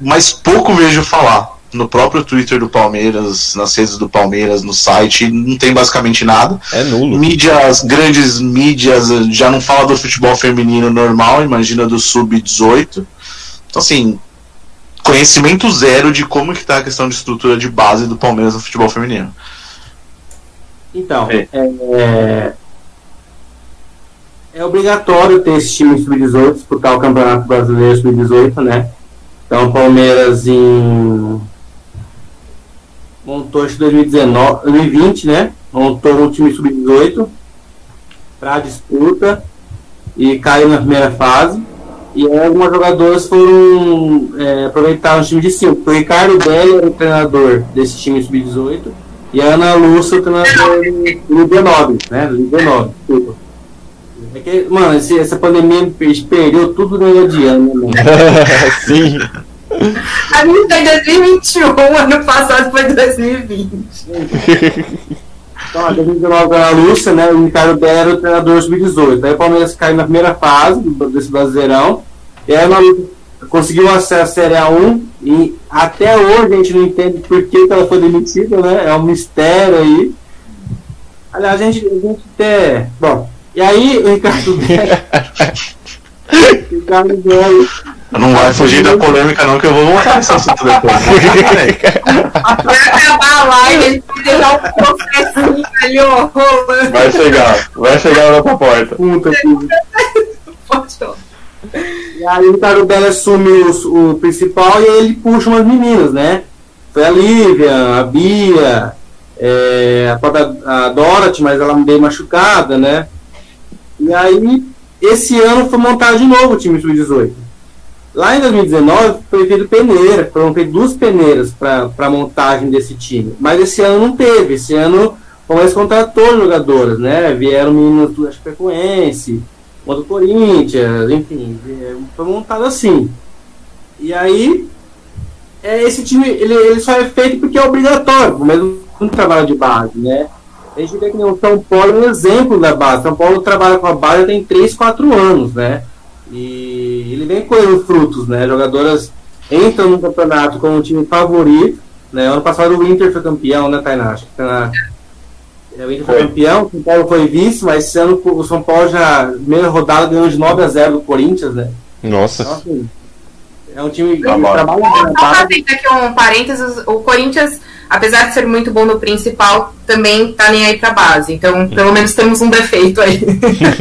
mas pouco vejo falar no próprio Twitter do Palmeiras, nas redes do Palmeiras, no site, não tem basicamente nada. É nulo. Mídias, grandes mídias, já não fala do futebol feminino normal, imagina do sub-18. Então, assim, conhecimento zero de como que tá a questão de estrutura de base do Palmeiras no futebol feminino. Então, é, é, é obrigatório ter esse time sub-18, disputar o Campeonato Brasileiro sub-18, né? Então, o Palmeiras em montou em 2019, 2020, né? Montou um time sub-18 para disputa e caiu na primeira fase. E algumas jogadoras foram é, aproveitar o time de cinco. O Ricardo Belli era o treinador desse time sub-18 e a Ana Lúcia o treinador do 19, né? Do 19, desculpa. É que, mano, esse, essa pandemia perdeu tudo no ano, né? Sim. A minha foi 2021, ano passado foi 2020. Então, a 2019 era a Lúcia, né? O Ricardo Bé era o treinador 2018. Aí o Palmeiras caiu na primeira fase desse Brasileirão. E aí ela conseguiu acesso à Série A1 e até hoje a gente não entende por que, que ela foi demitida, né? É um mistério aí. Aliás, a gente, a gente até. Bom, e aí o Ricardo Bé. Ricardo Bé não vai fugir da polêmica, não, que eu vou voltar nesse assunto depois. vai acabar a live, a gente vai deixar um processinho ali, ó, rolando. Vai chegar, vai chegar na nossa porta. Puta E aí o Ricardo Bela assume o, o, principal e aí ele puxa umas meninas, né? Foi a Lívia, a Bia, é, a própria a Dorothy, mas ela meio machucada, né? E aí, esse ano foi montado de novo o time sub-18. Lá em 2019 foi feito peneira, foram feitas duas peneiras para a montagem desse time. Mas esse ano não teve. Esse ano o Palmeiras contratou jogadoras, né? Vieram meninos do Chapecoense, uma do Corinthians, enfim, foi montado assim. E aí, é, esse time ele, ele só é feito porque é obrigatório, mas não trabalho de base, né? A gente vê que o São Paulo é um exemplo da base. São Paulo trabalha com a base tem 3, 4 anos, né? E ele vem colhendo frutos, né? Jogadoras entram no campeonato como um time favorito. Né? Ano passado o Inter foi campeão, né, Tainá? Acho que tá é, o Inter foi, foi campeão, o São Paulo foi vice, mas esse ano o São Paulo já, primeira rodada, ganhou de 9 a 0 do Corinthians, né? Nossa. Então, assim, é um time que tá trabalha Só fazendo aqui um parênteses, o Corinthians, apesar de ser muito bom no principal, também tá nem aí pra base. Então, pelo menos temos um defeito aí.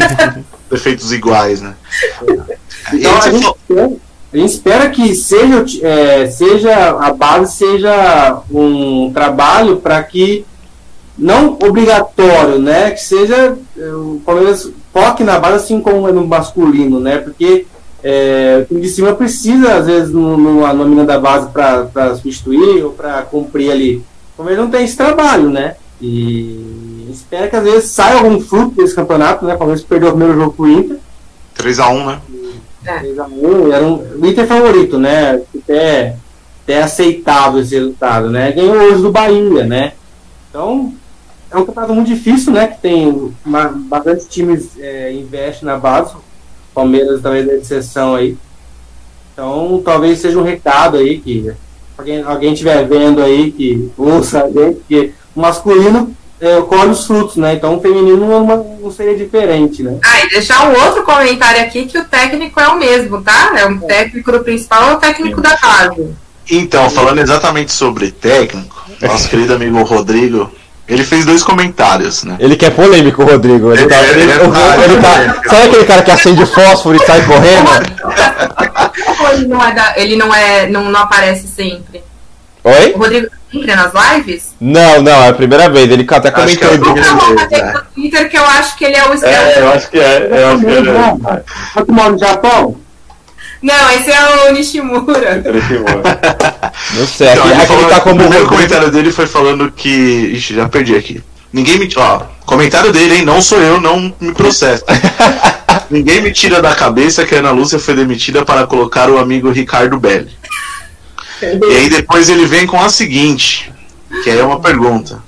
defeitos iguais, né? Então, a, gente espera, a gente espera que seja, é, seja a base seja um trabalho para que não obrigatório, né? Que seja é, o Palmeiras foque na base assim como é no masculino, né? Porque é, o time de cima precisa, às vezes, numa nómina da base para substituir ou para cumprir ali. O Palmeiras não tem esse trabalho, né? E espera que às vezes saia algum fruto desse campeonato, né? O Palmeiras perdeu o primeiro jogo pro Inter. 3x1, né? 3x1, era um, o Inter favorito, né? Até, até aceitável esse resultado, né? Ganhou hoje do Bahia, né? Então, é um campeonato muito difícil, né? Que tem uma, bastante times é, investem na base. Palmeiras talvez é exceção aí. Então, talvez seja um recado aí que alguém, alguém estiver vendo aí que ouça a gente, que o masculino é, colhe os frutos, né? Então o feminino não, não seria diferente, né? Ah, e deixar um outro comentário aqui que o técnico é o mesmo, tá? É o técnico do principal é o técnico da casa. Então, falando exatamente sobre técnico, nosso querido amigo Rodrigo, ele fez dois comentários, né? Ele que é polêmico, Rodrigo. Ele, Ele tá, é- ele- ele é ele tá- sabe aquele cara que acende fósforo e sai correndo? Ele não, é da- ele não, é, não, não aparece sempre? Oi? O Rodrigo sempre nas lives? Não, não, é a primeira vez. Ele até Acho que é comentou. a primeira vez, mas né? no Twitter que eu acho que ele é o É, eu acho que é. Eu acho que é. Vai tomar no Japão? Não, esse é o Nishimura. Ele filmou. Não sei, aqui, Então, aqui falou- ele tá como o primeiro comentário dele foi falando que. Ixi, já perdi aqui. Ninguém me. Ó, comentário dele, hein? Não sou eu, não me processa. Ninguém me tira da cabeça que a Ana Lúcia foi demitida para colocar o amigo Ricardo Belli. E aí depois ele vem com a seguinte, que aí é uma pergunta.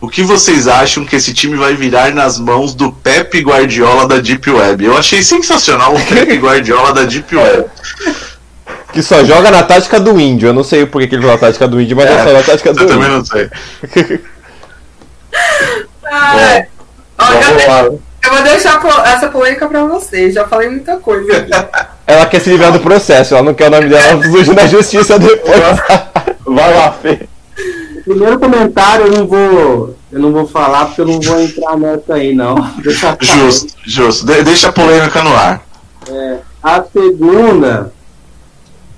O que vocês acham que esse time vai virar nas mãos do Pepe Guardiola da Deep Web? Eu achei sensacional o Pepe Guardiola da Deep Web. Que só joga na tática do índio. Eu não sei por que ele falou a tática do índio, mas é, só na tática do eu também índio. não sei. Ah, lá. Eu vou deixar essa polêmica pra vocês. Já falei muita coisa aqui. Ela quer se livrar do processo, ela não quer o nome dela surgir na justiça depois. Vai lá, Fê. Primeiro comentário eu não vou. Eu não vou falar porque eu não vou entrar nessa aí, não. Deixa Justo, justo. De- deixa a polêmica no ar. A segunda.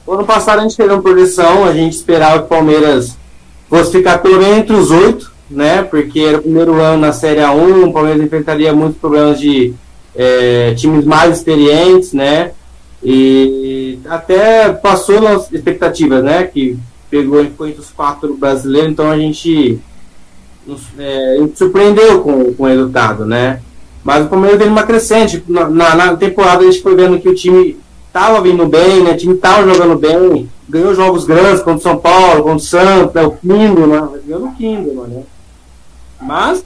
o Ano passado a gente fez uma projeção, a gente esperava que o Palmeiras fosse ficar pelo menos entre os oito, né? Porque era o primeiro ano na Série A1, o Palmeiras enfrentaria muitos problemas de eh, times mais experientes, né? E até passou nas expectativas, né? Que pegou ficou entre os quatro brasileiros, então a gente, gente surpreendeu com, com o resultado, né? Mas o Palmeiras vem numa crescente. Na, na- na temporada a gente foi vendo que o time tava vindo bem, né? O time tava jogando bem, ganhou jogos grandes contra o São Paulo, contra o Santos, né? o Kinderman, ganhou no Kinderman, né? Mas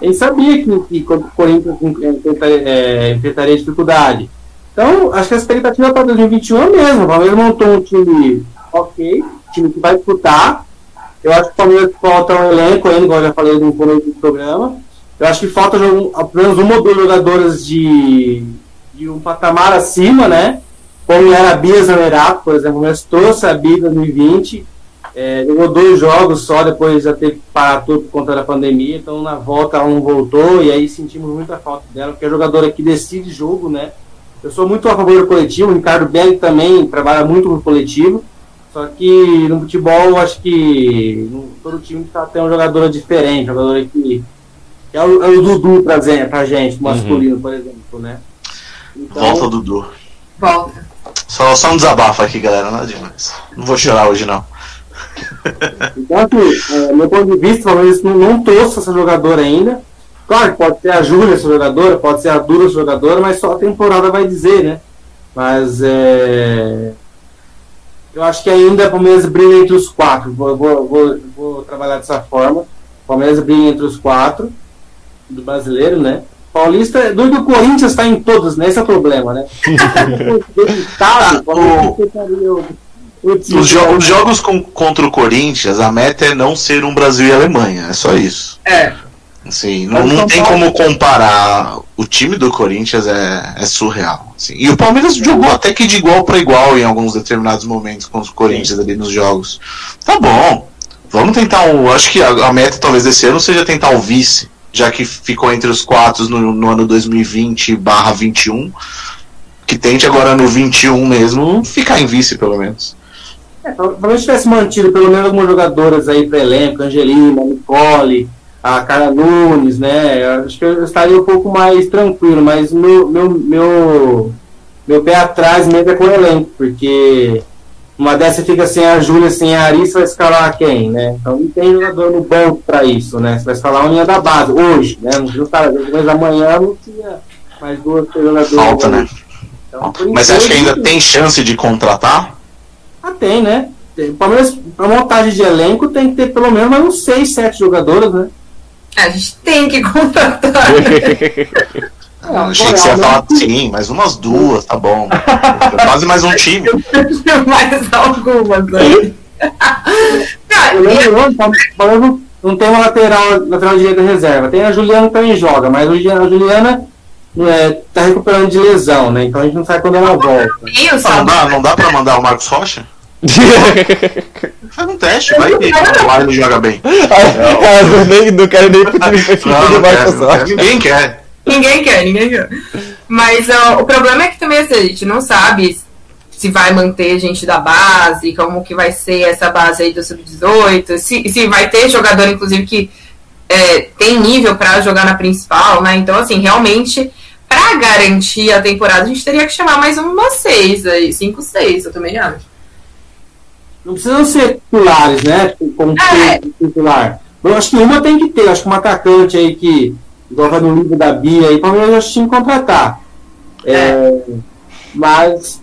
ele sabia que, que o Corinthians enfrentaria, é, enfrentaria dificuldade. Então, acho que a expectativa para 2021 é a mesma. O Palmeiras montou um time ok, time que vai disputar. Eu acho que o Palmeiras falta um elenco ainda, igual eu já falei no começo do programa. Eu acho que falta pelo menos uma ou duas jogadoras de, de um patamar acima, né? Como era a Bia Zanerato, por exemplo, mas trouxe a Bia em 2020, é, jogou dois jogos só, depois já teve que parar tudo por conta da pandemia, então na volta ela não voltou, e aí sentimos muita falta dela, porque é jogadora que decide jogo, né? Eu sou muito a favor do coletivo, o Ricardo Belli também trabalha muito no coletivo, só que no futebol eu acho que no- todo time tá tem uma jogadora diferente, jogadora que que é o, é o Dudu pra, pra gente, masculino, por exemplo, né? Então, Volta, Dudu. Volta. Só, só um desabafo aqui, galera. Nada demais. Não vou chorar hoje, não. Então assim, é, meu ponto de vista, talvez não, não trouxe essa jogadora ainda. Claro que pode ser a Júlia essa jogadora, pode ser a Dura essa jogadora, mas só a temporada vai dizer, né? Mas é, eu acho que ainda o Palmeiras briga entre os quatro. Vou, vou, vou, vou trabalhar dessa forma. O Palmeiras briga entre os quatro do brasileiro, né? Paulista, do que o Corinthians está em todos, né? Esse é o problema, né? Estado, o Os, jo- os jogos com- contra o Corinthians, a meta é não ser um Brasil e Alemanha. É só isso. É. Assim, não, não tem como comparar. O time do Corinthians é, é surreal. assim. E o Palmeiras jogou até que de igual para igual em alguns determinados momentos contra o Corinthians ali nos jogos. Tá bom. Vamos tentar um. Acho que a, a meta talvez desse ano seja tentar o vice, já que ficou entre os quatro no, no ano 2020/21. Que tente agora no 21 mesmo ficar em vice, pelo menos. É, Talvez tivesse mantido pelo menos algumas jogadoras aí para elenco, Angelina, Nicole, a Cara Nunes, né? Acho que eu estaria um pouco mais tranquilo, mas meu, meu, meu, meu pé atrás mesmo é com o elenco, porque uma dessa fica sem a Júlia, sem a Ari, você vai escalar quem, né? Então não tem jogador no banco para isso, né? Você vai escalar uma linha da base, hoje, né? Não está, mas amanhã não tinha mais duas três jogadores. Falta, né? Então, Mas você acha que ainda tem chance de contratar? Ah, tem, né? Tem, Palmeiras, pra montagem de elenco, tem que ter pelo menos mais uns 6, 7 jogadores, né? A gente tem que contratar. Eu achei que você ia falar sim, mais umas duas, tá bom. Quase mais um time. Mais algumas aí. Não, Eu e- lembro, o Palmeiras não tem uma lateral, lateral direita reserva. Tem a Juliana que também joga, mas a Juliana é, tá recuperando de lesão, né? Então a gente não sabe quando ela volta. Não, não dá, não dá pra mandar o Marcos Rocha? Faz um teste, vai que o ele joga bem. Eu nem, não quero nem pro time Não, não não quero. Ninguém quer. Ninguém quer, ninguém quer. Mas ó, o problema é que também assim, a gente não sabe se vai manter gente da base, como que vai ser essa base aí do Sub-18, se, se vai ter jogador, inclusive, que é, tem nível para jogar na principal, né? Então, assim, realmente, para garantir a temporada, a gente teria que chamar mais umas seis aí, cinco, seis, eu também acho. Não precisam ser titulares, né? Como é. titular. Eu acho que uma tem que ter, acho que um atacante aí que, igual vai no livro da Bia aí, Palmeiras acho que tinha que contratar. É. É, mas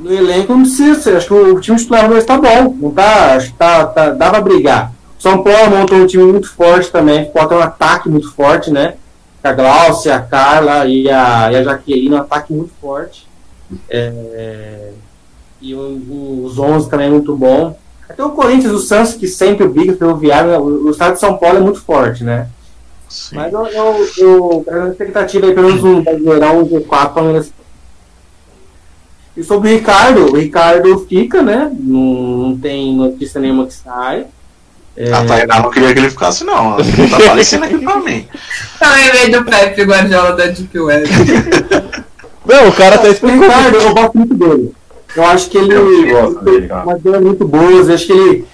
no elenco não precisa ser. Acho que o time titular está bom. Não tá, acho que tá, tá, dá pra brigar. São Paulo montou um time muito forte também. Bota um ataque muito forte, né? A Glaucia, a Carla e a, e a Jaqueline, um ataque muito forte. É, e o, o, os 11 também é muito bom. Até o Corinthians, o Santos, que sempre briga pelo viário, né? o, o estado de São Paulo é muito forte, né? Sim. Mas eu, eu, eu, a expectativa aí, pelo menos um Brasileirão, um G4, Palmeiras e sobre o Ricardo, o Ricardo fica, né? Não, não tem notícia nenhuma que sai. É... A Tainá não queria que ele ficasse, não. Não tá aparecendo aqui pra mim. Eu lembrei do Pepe Guardiola da Deep Web. Não, o cara tá explicando. O Ricardo, eu gosto muito dele. Eu acho que ele tem uma ideia muito boa. Eu acho que ele,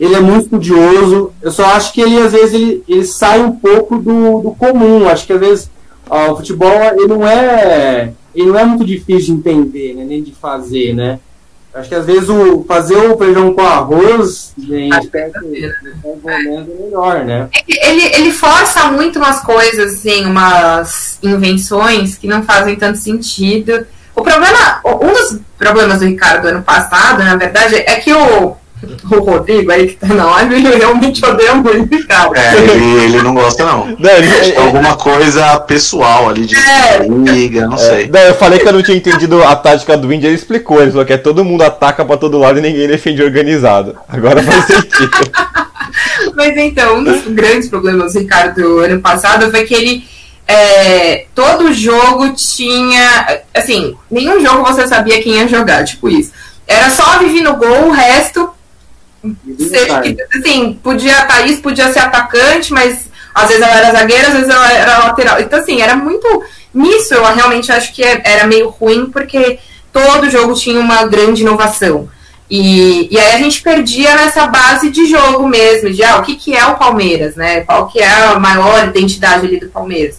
ele é muito estudioso. Eu só acho que ele, às vezes, ele, ele sai um pouco do, do comum. Acho que, às vezes, ó, o futebol ele não é ele não é muito difícil de entender, né, nem de fazer, né? Acho que às vezes o fazer o feijão com arroz em espécie é melhor, né? É ele, ele força muito umas coisas, assim, umas invenções que não fazem tanto sentido. O problema, um dos problemas do Ricardo do ano passado, na verdade, é que o o Rodrigo aí que tá na live, ele realmente odeia muito Ricardo. É, ele, ele não gosta não. não ele, ele, alguma coisa pessoal ali de é, liga, não é, sei. Não, eu falei que eu não tinha entendido a tática do Indy, ele explicou, ele falou que é todo mundo ataca pra todo lado e ninguém defende organizado. Agora faz sentido. Mas então, um dos grandes problemas do Ricardo do ano passado foi que ele é, todo jogo tinha. Assim, nenhum jogo você sabia quem ia jogar, tipo isso. Era só viver no gol, o resto assim, podia, a Thaís podia ser atacante, mas às vezes ela era zagueira, às vezes ela era lateral. Então, assim, era muito. Nisso eu realmente acho que era meio ruim, porque todo jogo tinha uma grande inovação. E, e aí a gente perdia nessa base de jogo mesmo, de ah, o que, que é o Palmeiras, né? Qual que é a maior identidade ali do Palmeiras.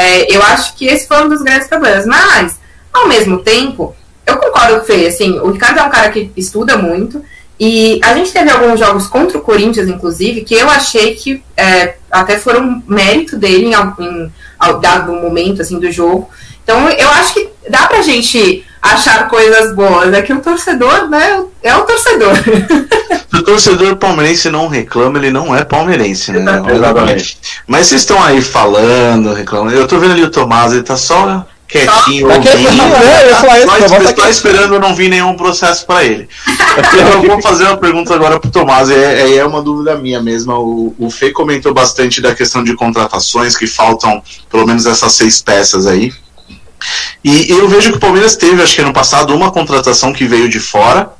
É, eu acho que esse foi um dos grandes problemas. Mas, ao mesmo tempo, eu concordo com o Fê, assim, o Ricardo é um cara que estuda muito, e a gente teve alguns jogos contra o Corinthians, inclusive, que eu achei que é, até foram mérito dele em, em, dado momento assim, do jogo. Então eu acho que dá pra gente achar coisas boas. É que o torcedor, né, é o torcedor. Se o torcedor palmeirense não reclama, ele não é palmeirense, né? Exatamente. Mas vocês estão aí falando, reclamando. Eu tô vendo ali o Tomás, ele tá só quietinho, tá ouvindo. Né? Eu tá esperando, eu não vi nenhum processo para ele. eu vou fazer uma pergunta agora pro Tomás, é, é uma dúvida minha mesma. O, o Fê comentou bastante da questão de contratações, que faltam pelo menos essas seis peças aí. E eu vejo que o Palmeiras teve, acho que ano passado, uma contratação que veio de fora,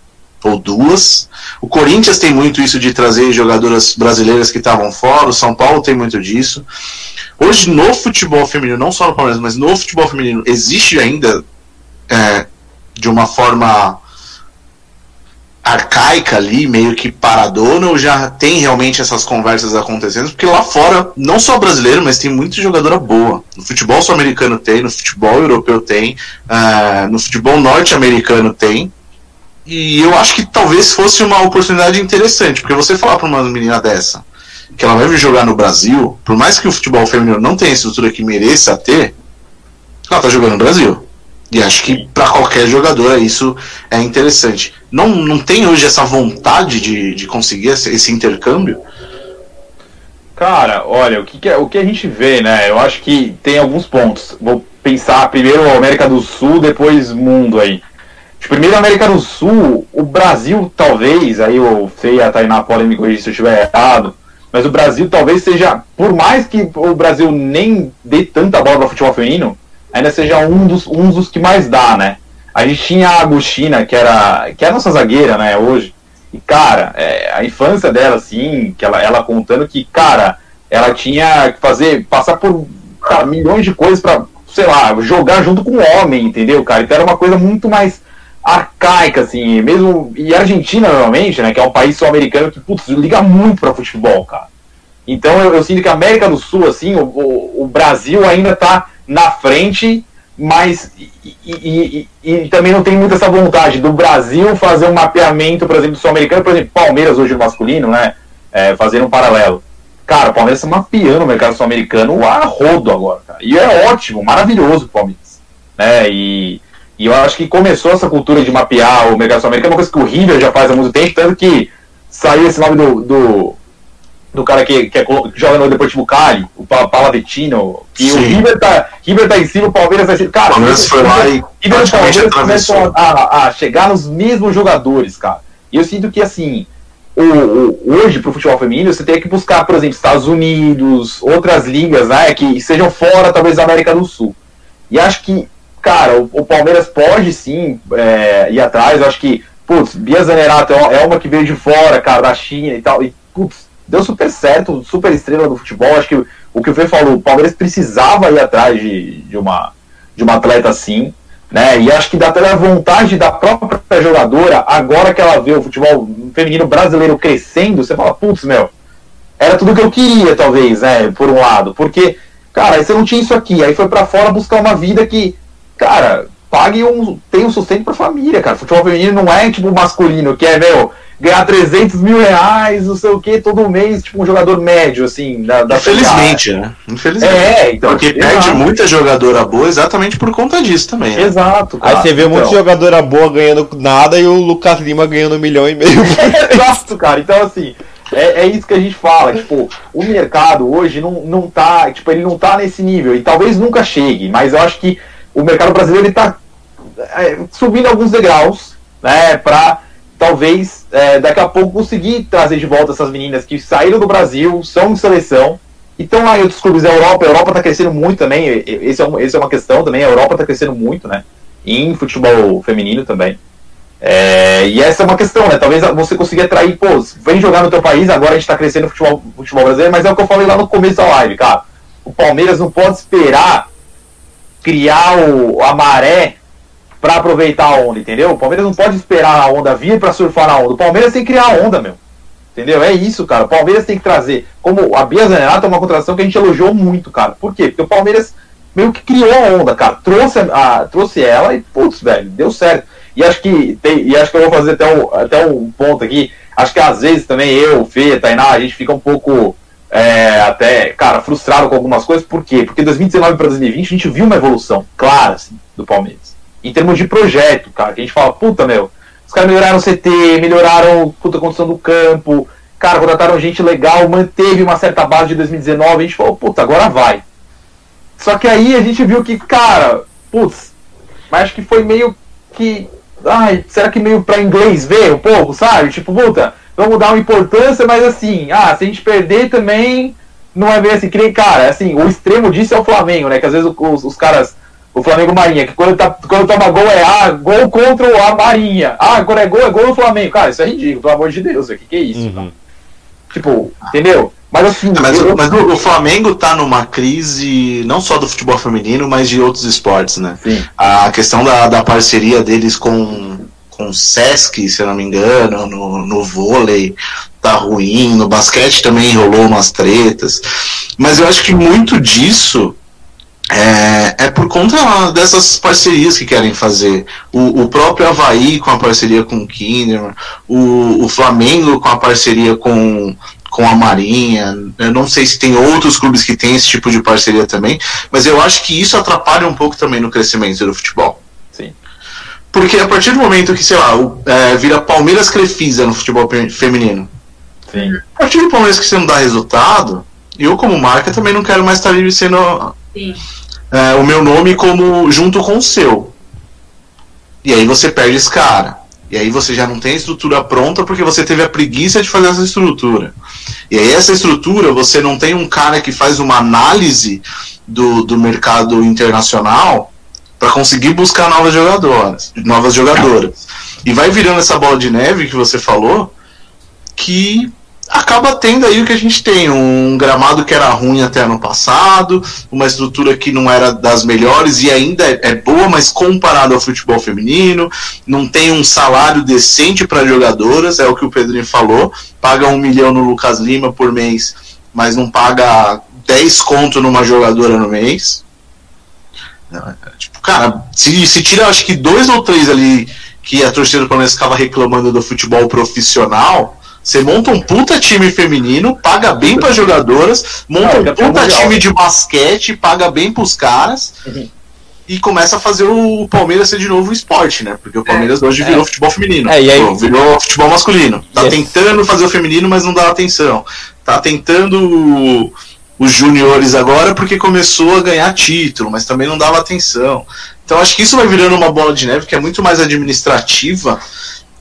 ou duas. O Corinthians tem muito isso de trazer jogadoras brasileiras que estavam fora, o São Paulo tem muito disso. Hoje, no futebol feminino, não só no Palmeiras, mas no futebol feminino, existe ainda é, de uma forma arcaica ali, meio que paradona, ou já tem realmente essas conversas acontecendo? Porque lá fora, não só brasileiro, mas tem muita jogadora boa. No futebol sul-americano tem, no futebol europeu tem, uh, no futebol norte-americano tem. E eu acho que talvez fosse uma oportunidade interessante, porque você falar para uma menina dessa, que ela vai vir jogar no Brasil, por mais que o futebol feminino não tenha a estrutura que mereça ter, ela tá jogando no Brasil. E acho que para qualquer jogador isso é interessante. Não, não tem hoje essa vontade de, de conseguir esse, esse intercâmbio? Cara, olha, o que, que, é, o que a gente vê, né? Eu acho que tem alguns pontos. Vou pensar primeiro América do Sul, depois mundo aí. Primeiro América do Sul, o Brasil talvez, aí o Fei a Tainá podem me corrigir se eu estiver errado, mas o Brasil talvez seja, por mais que o Brasil nem dê tanta bola para futebol feminino, ainda seja um dos, um dos que mais dá, né? A gente tinha a Agostina, que era, que é a nossa zagueira, né, hoje. E, cara, é, a infância dela, assim, que ela, ela contando que, cara, ela tinha que fazer, passar por cara, milhões de coisas para sei lá, jogar junto com o homem, entendeu, cara? Então era uma coisa muito mais arcaica, assim, mesmo. E a Argentina, normalmente, né, que é um país sul-americano que, putz, liga muito para futebol, cara. Então eu, eu, sinto que a América do Sul, assim, o, o, o Brasil ainda tá na frente mas e, e, e, e, também não tem muito essa vontade do Brasil fazer um mapeamento, por exemplo, do sul-americano, por exemplo, Palmeiras hoje no masculino, né? É, fazendo um paralelo. Cara, o Palmeiras está mapeando o mercado sul-americano a rodo agora, cara. E é ótimo, maravilhoso o Palmeiras. Né? E, e eu acho que começou essa cultura de mapear o mercado sul-americano, uma coisa que o River já faz há muito tempo, tanto que saiu esse nome do, do do cara que, que, é, que joga no Deportivo Cali, o Palavetino, que Sim. o River tá, River tá em cima, o Palmeiras tá em cima. Cara, o Palmeiras foi lá e River e Palmeiras começam a, a, chegar nos mesmos jogadores, cara. E eu sinto que, assim, o, o, hoje pro futebol feminino, você tem que buscar, por exemplo, Estados Unidos, outras ligas, né, que sejam fora, talvez, da América do Sul. E acho que, cara, o, o Palmeiras pode, sim, é, ir atrás. Eu acho que, putz, Bia Zanerato é uma que veio de fora, cara, da China e tal. E, putz, deu super certo, super estrela do futebol. Acho que o que o Fê falou, o Palmeiras precisava ir atrás de, de, uma, de uma atleta assim, né? E acho que dá até a vontade da própria jogadora, agora que ela vê o futebol feminino brasileiro crescendo, você fala, putz, meu, era tudo que eu queria, talvez, né? Por um lado. Porque, cara, aí você não tinha isso aqui, aí foi para fora buscar uma vida que, cara, pague um. tem um sustento pra família, cara. Futebol feminino não é tipo masculino, que é, meu ganhar 300 mil reais, não sei o que, todo mês, tipo um jogador médio, assim, da, da Infelizmente, né? Infelizmente. É, então. Porque exato. perde muita jogadora boa exatamente por conta disso também. Né? Exato. Cara. Aí você vê então. muita jogadora boa ganhando nada e o Lucas Lima ganhando um milhão e meio. Exato, cara. Então, assim. É, é isso que a gente fala, tipo, o mercado hoje não, não tá, tipo, ele não tá nesse nível, e talvez nunca chegue, mas eu acho que o mercado brasileiro ele tá é, subindo alguns degraus, né, pra talvez é, daqui a pouco conseguir trazer de volta essas meninas que saíram do Brasil, são de seleção, e estão lá em outros clubes da Europa. A Europa está crescendo muito também, esse é, um, esse é uma questão também. A Europa está crescendo muito, né? Em futebol feminino também. É, e essa é uma questão, né? Talvez você consiga atrair, pô, vem jogar no teu país, agora a gente está crescendo no futebol, futebol brasileiro, mas é o que eu falei lá no começo da live, cara. O Palmeiras não pode esperar criar o, a maré para aproveitar a onda, entendeu? O Palmeiras não pode esperar a onda vir para surfar na onda. O Palmeiras tem que criar a onda, meu. Entendeu? É isso, cara. O Palmeiras tem que trazer. Como a Bia Zanerato é uma contratação que a gente elogiou muito, cara. Por quê? Porque o Palmeiras meio que criou a onda, cara. Trouxe, a, trouxe ela e, putz, velho, deu certo. E acho que tem, e acho que eu vou fazer até um, até um ponto aqui. Acho que às vezes também eu, Fê, Tainá, a gente fica um pouco é, até, cara, frustrado com algumas coisas. Por quê? Porque 2019 para 2020 a gente viu uma evolução clara, assim, do Palmeiras em termos de projeto, cara, que a gente fala, puta, meu, os caras melhoraram o CT, melhoraram puta, a condição do campo, cara, contrataram gente legal, manteve uma certa base de 2019, a gente falou, puta, agora vai. Só que aí a gente viu que, cara, putz, mas acho que foi meio que. Ai, será que meio pra inglês ver um pouco, sabe? Tipo, puta, vamos dar uma importância, mas assim, ah, se a gente perder também, não é bem assim, cara, assim, o extremo disso é o Flamengo, né? Que às vezes os, os caras o Flamengo Marinha, que quando, tá, quando toma gol é ah, gol contra a Marinha. Ah, quando é gol, é gol do Flamengo. Cara, isso é ridículo, pelo amor de Deus, o que, que é isso? Uhum. Tipo, entendeu? Mas assim. Mas, eu... mas o, Flamengo tá numa crise não só do futebol feminino, mas de outros esportes, né? Sim. A questão da, da parceria deles com, com o Sesc, se eu não me engano, no, no vôlei, tá ruim, no basquete também rolou umas tretas. Mas eu acho que muito disso é, é por conta dessas parcerias que querem fazer. O, o próprio Havaí com a parceria com o Kinderman, o, o Flamengo com a parceria com, com a Marinha. Eu não sei se tem outros clubes que têm esse tipo de parceria também, mas eu acho que isso atrapalha um pouco também no crescimento do futebol. Sim. Porque a partir do momento que, sei lá, o, é, vira Palmeiras Crefisa no futebol feminino. Sim. A partir do Palmeiras que você não dá resultado, eu como marca também não quero mais estar sendo é, o meu nome como junto com o seu. E aí você perde esse cara. E aí você já não tem a estrutura pronta porque você teve a preguiça de fazer essa estrutura. E aí essa estrutura, você não tem um cara que faz uma análise do, do mercado internacional para conseguir buscar novas jogadoras, novas jogadoras. E vai virando essa bola de neve que você falou, que acaba tendo aí o que a gente tem, um gramado que era ruim até ano passado, uma estrutura que não era das melhores e ainda é, é boa, mas comparado ao futebol feminino, não tem um salário decente para jogadoras, é o que o Pedrinho falou, paga um milhão no Lucas Lima por mês, mas não paga 10 conto numa jogadora no mês. Tipo, cara, se, se tira acho que dois ou três ali que a torcida do Palmeiras ficava reclamando do futebol profissional, você monta um puta time feminino, paga bem para jogadoras, monta um puta time de basquete, paga bem pros caras. Uhum. E começa a fazer o Palmeiras ser de novo um esporte, né? Porque o Palmeiras é, hoje virou é. futebol feminino. É, e aí... Virou futebol masculino. Tá yes. tentando fazer o feminino, mas não dá atenção. Tá tentando os juniores agora porque começou a ganhar título, mas também não dava atenção. Então acho que isso vai virando uma bola de neve que é muito mais administrativa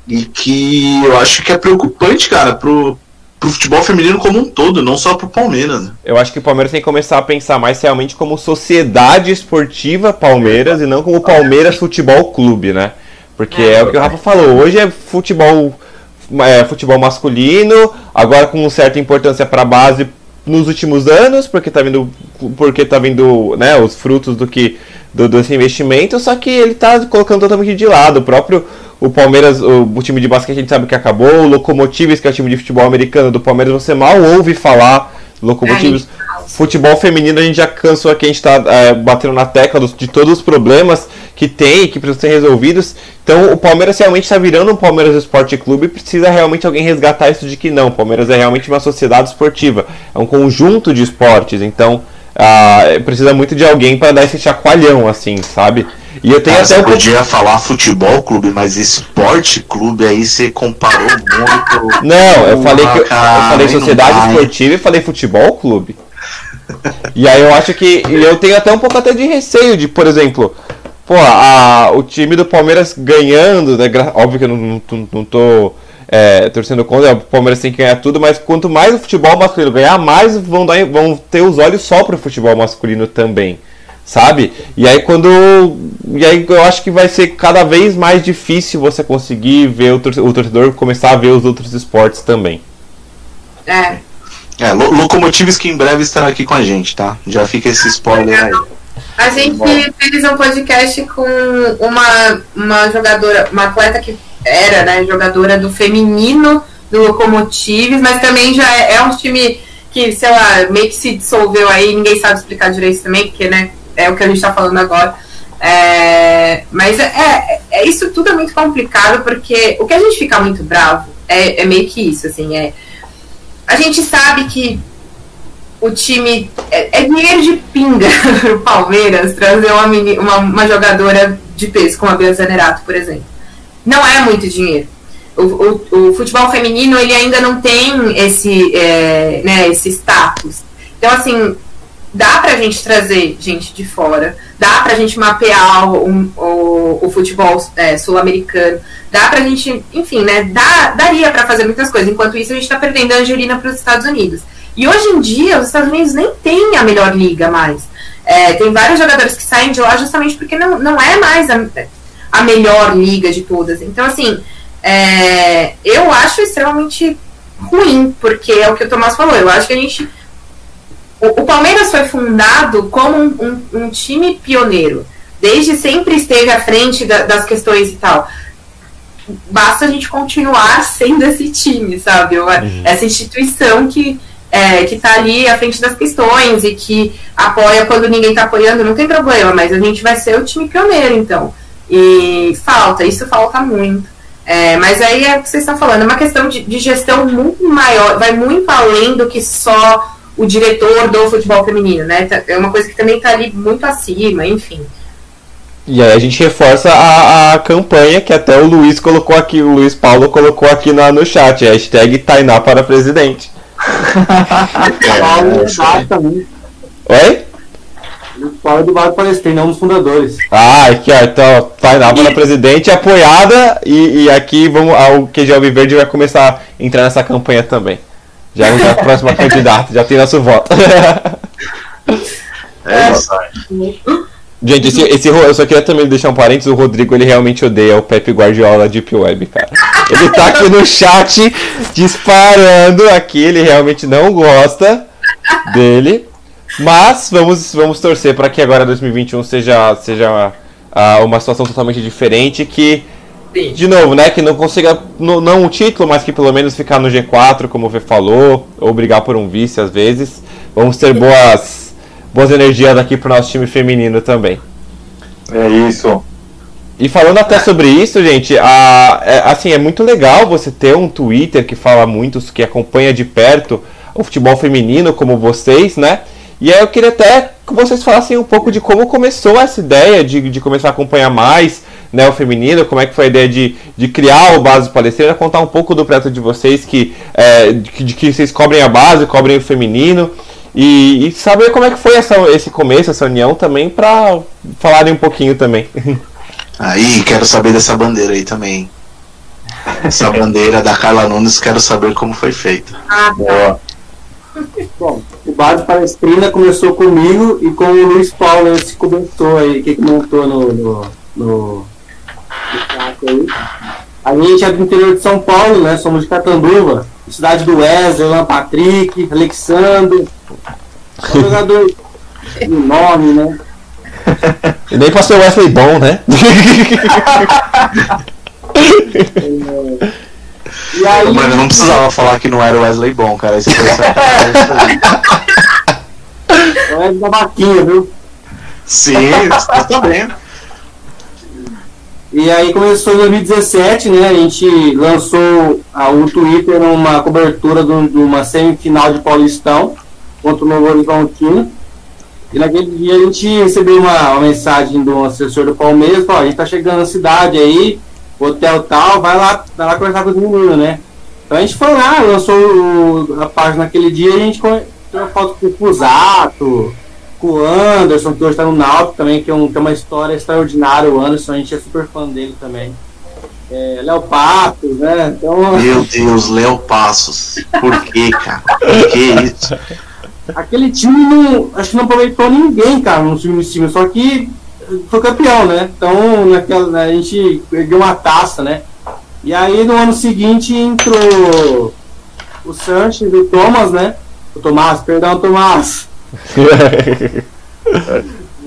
e que eu acho que é preocupante, cara, pro, pro futebol feminino como um todo, não só pro Palmeiras. Né? Eu acho que o Palmeiras tem que começar a pensar mais realmente como sociedade esportiva Palmeiras e não como Palmeiras Futebol Clube, né? Porque é, é o que o Rafa falou, hoje é futebol é, futebol masculino, agora com certa importância para a base nos últimos anos, porque tá vindo porque tá vindo, né, os frutos do que do, desse investimento, só que ele tá colocando totalmente de lado. O próprio o Palmeiras, o, o, time de basquete a gente sabe que acabou, o Locomotives, que é o time de futebol americano do Palmeiras, você mal ouve falar. Locomotives. Futebol feminino a gente já cansou aqui, a gente tá é, batendo na tecla dos, de todos os problemas que tem e que precisam ser resolvidos. Então o Palmeiras realmente está virando um Palmeiras Esporte Clube e precisa realmente alguém resgatar isso de que não. O Palmeiras é realmente uma sociedade esportiva, é um conjunto de esportes. Então ah, precisa muito de alguém para dar esse chacoalhão, assim, sabe? E eu tenho Cara, até você podia falar futebol clube, mas esporte clube aí você comparou muito. Não, eu falei que eu, eu falei sociedade esportiva e falei futebol clube. e aí eu acho que eu tenho até um pouco até de receio de, por exemplo, pô, a, o time do Palmeiras ganhando, né? Óbvio que eu não, não, não tô é, torcendo contra, o Palmeiras tem que ganhar tudo, mas quanto mais o futebol masculino ganhar, mais vão, dar, vão ter os olhos só pro futebol masculino também sabe? E aí quando e aí eu acho que vai ser cada vez mais difícil você conseguir ver o torcedor começar a ver os outros esportes também. É. É, Locomotives que em breve estará aqui com a gente, tá? Já fica esse spoiler aí. A gente fez um podcast com uma, uma jogadora, uma atleta que era, né, jogadora do feminino do Locomotives, mas também já é, é um time que, sei lá, meio que se dissolveu aí, ninguém sabe explicar direito também, porque, né, é o que a gente está falando agora. É, mas é, é, é, isso tudo é muito complicado porque o que a gente fica muito bravo é, é meio que isso, assim, é a gente sabe que o time é, é dinheiro de pinga o Palmeiras trazer uma, uma, uma, jogadora de peso como a Bianca Nerato, por exemplo. Não é muito dinheiro. O, o, o, futebol feminino ele ainda não tem esse, é, né, esse status. Então, assim, dá pra gente trazer gente de fora, dá pra gente mapear o, o, o futebol é, sul-americano, dá pra gente, enfim, né, dá, daria para fazer muitas coisas. Enquanto isso, a gente tá perdendo a Angelina para os Estados Unidos. E hoje em dia, os Estados Unidos nem tem a melhor liga mais. É, tem vários jogadores que saem de lá justamente porque não, não é mais a, a melhor liga de todas. Então, assim, é, eu acho extremamente ruim, porque é o que o Tomás falou. Eu acho que a gente o, o Palmeiras foi fundado como um, um, um, time pioneiro. Desde sempre esteve à frente da, das questões e tal. Basta a gente continuar sendo esse time, sabe? Uhum. Essa instituição que é, que está ali à frente das questões e que apoia quando ninguém está apoiando, não tem problema, mas a gente vai ser o time pioneiro, então. E falta, isso falta muito. É, mas aí é o que vocês estão falando, é uma questão de, de, gestão muito maior, vai muito além do que só o diretor do futebol feminino, né? Tá, é uma coisa que também está ali muito acima, enfim. E aí a gente reforça a, a campanha que até o Luiz colocou aqui, o Luiz Paulo colocou aqui na, no chat, hashtag Tainá para presidente. é, Oi? Fala do Vale Palestrina, é um dos fundadores. Ah, aqui ó, então, Tainava na presidente apoiada e, e aqui vamos, o QG Alviverde vai começar a entrar nessa campanha também. Já é a próxima candidata, já tem nosso voto. É isso aí. Gente, esse, esse, eu só queria também deixar um parênteses, o Rodrigo ele realmente odeia o Pepe Guardiola Deep Web, cara. Ele tá aqui no chat disparando aqui, ele realmente não gosta dele. Mas vamos, vamos torcer para que agora 2021 seja, seja uh, uma situação totalmente diferente, que Sim. de novo, né, que não consiga não, não um título, mas que pelo menos ficar no G4, como o V falou, ou brigar por um vice às vezes. Vamos ter boas boas energias aqui pro nosso time feminino também. É isso. E falando até sobre isso, gente, a, é, assim, é muito legal você ter um Twitter que fala muito, que acompanha de perto o futebol feminino, como vocês, né? E aí eu queria até que vocês falassem um pouco de como começou essa ideia de, de começar a acompanhar mais né, o feminino, como é que foi a ideia de, de criar o Base Palestrina, contar um pouco do projeto de vocês, que, é, de, de que vocês cobrem a base, cobrem o feminino, e, e saber como é que foi essa, esse começo, essa união também, para falarem um pouquinho também. Aí, quero saber dessa bandeira aí também. Essa bandeira da Carla Nunes, quero saber como foi feita. Ah, tá. Boa. Bom, o Base Palestrina começou comigo e com o Luiz Paulo, esse que começou aí, que montou no, no, no. A gente é do interior de São Paulo, né? Somos de Catanduva, cidade do Wesley, Alan Patrick, Alexandre. São jogador de nome, né? E nem pra ser o Wesley bom, né? E aí, Mas não precisava falar que não era o Wesley bom, cara. Esse foi sacanagem. o Wesley da vaquinha, viu? Sim, tá bem. E aí começou em 2017, né? A gente lançou a, o Twitter numa cobertura de, um- uma semifinal de Paulistão contra o Novo Horizontino. E naquele dia a gente recebeu uma, uma mensagem do assessor do Palmeiras, falou, "Ó, a gente tá chegando na cidade aí, hotel tal, vai lá, vai lá conversar com os meninos, né? Então a gente foi lá, lançou o- a página naquele dia e a gente tirou foto com o Fusato, com o Anderson, que hoje tá no Náutico também, que é, um, que é uma história extraordinária, o Anderson, a gente é super fã dele também. É, Léo Patos, né? Então, Meu Deus, Léo Passos. Por que, cara? Por que isso? aquele time não, acho que não aproveitou ninguém, cara, no time, time, só que foi campeão, né? Então, naquela, a gente perdeu uma taça, né? E aí, no ano seguinte, entrou o Sanches e o Thomas, né? O Tomás, perdão, Tomás.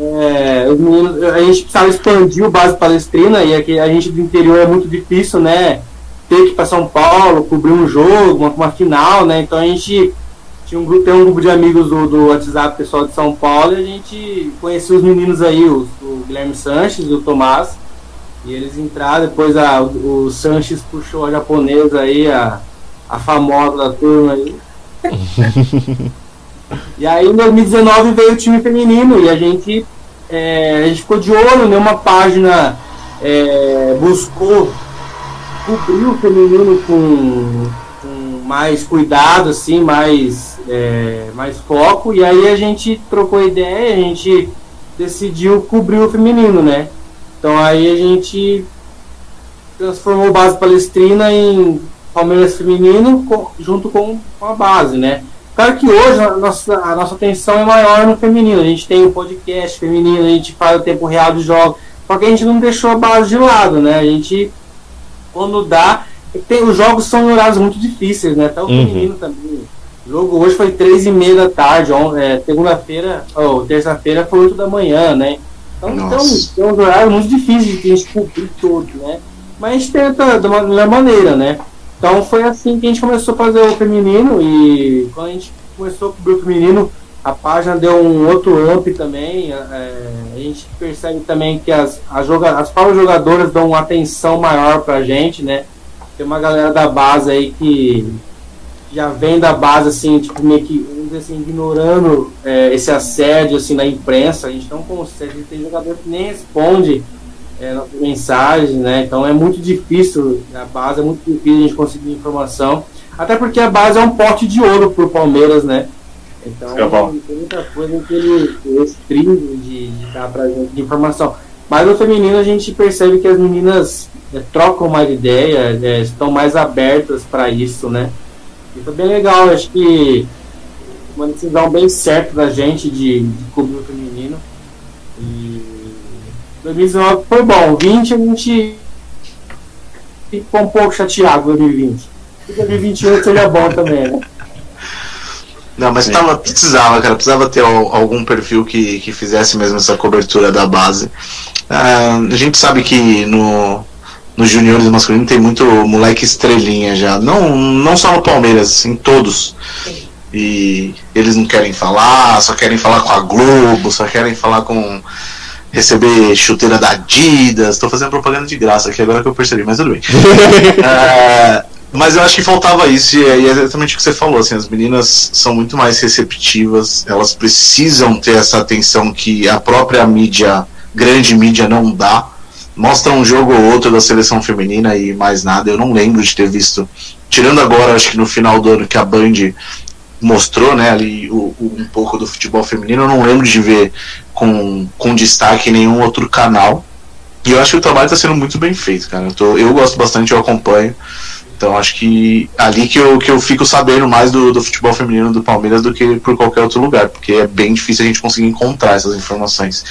É, os meninos, a gente precisava expandir o base palestrina e aqui a gente do interior é muito difícil, né? Ter que ir para São Paulo, cobrir um jogo, uma, uma final, né? Então a gente tinha um grupo, tem um grupo de amigos do, do WhatsApp pessoal de São Paulo e a gente conheceu os meninos aí, o, o Guilherme Sanches e o Tomás. E eles entraram, depois a, o, o Sanches puxou a japonesa aí, a, a famosa da turma aí. E aí em 2019 veio o time feminino e a gente, é, a gente ficou de olho, né? Uma página é, buscou cobrir o feminino com, com mais cuidado, assim, mais, é, mais foco. E aí a gente trocou ideia, a gente decidiu cobrir o feminino, né? Então aí a gente transformou Base Palestrina em Palmeiras Feminino junto com a base, né? Claro que hoje a nossa, a nossa atenção é maior no feminino. A gente tem um podcast feminino, a gente faz o tempo real dos jogos. Só que a gente não deixou a base de lado, né? A gente, quando dá. Tem, os jogos são horários muito difíceis, né? Até o Uhum. feminino também. O jogo hoje foi três e meia da tarde, é, segunda-feira, ou terça-feira foi 8 da manhã, né? Então, então Nossa. tem uns horários muito difíceis de a gente cobrir todos, né? Mas a gente tenta de uma melhor maneira, né? Então foi assim que a gente começou a fazer o feminino e quando a gente começou cobrir o feminino, a página deu um outro up também. é, a gente percebe também que as, as, joga as próprias jogadoras dão uma atenção maior pra gente, né? Tem uma galera da base aí que já vem da base, assim, tipo, meio que, assim, ignorando é, esse assédio, assim, na imprensa. A gente não consegue, tem jogador que nem responde é, nossas mensagens, né? Então é muito difícil, a base é muito difícil a gente conseguir informação. Até porque a base é um pote de ouro pro Palmeiras, né? Então falo. tem muita coisa que ele restringe de, de dar pra gente de informação. Mas no feminino a gente percebe que as meninas é, trocam mais ideia, é, estão mais abertas para isso, né? E foi bem legal, acho que uma decisão bem certa da gente de, de cobrir o feminino. E 2019 foi bom, 20 a gente ficou um pouco chateado 2020. Que 2021 seja bom também, né? Não, mas tava, precisava, cara. Precisava ter al- algum perfil que, que fizesse mesmo essa cobertura da base. Ah, a gente sabe que no, nos juniores masculinos tem muito moleque estrelinha já. Não, não só no Palmeiras, em todos. E eles não querem falar, só querem falar com a Globo, só querem falar com. Receber chuteira da Adidas. Tô fazendo propaganda de graça aqui agora que eu percebi, mas tudo bem. É, mas eu acho que faltava isso, e é exatamente o que você falou, assim, as meninas são muito mais receptivas, elas precisam ter essa atenção que a própria mídia, grande mídia, não dá. Mostra um jogo ou outro da seleção feminina e mais nada, eu não lembro de ter visto. Tirando agora, acho que no final do ano que a Band mostrou, né, ali o- o- um pouco do futebol feminino, eu não lembro de ver com, com destaque em nenhum outro canal. E eu acho que o trabalho está sendo muito bem feito, cara. Eu, tô- eu gosto bastante, eu acompanho. Então acho que ali que eu, que eu fico sabendo mais do, do futebol feminino do Palmeiras do que por qualquer outro lugar, porque é bem difícil a gente conseguir encontrar essas informações.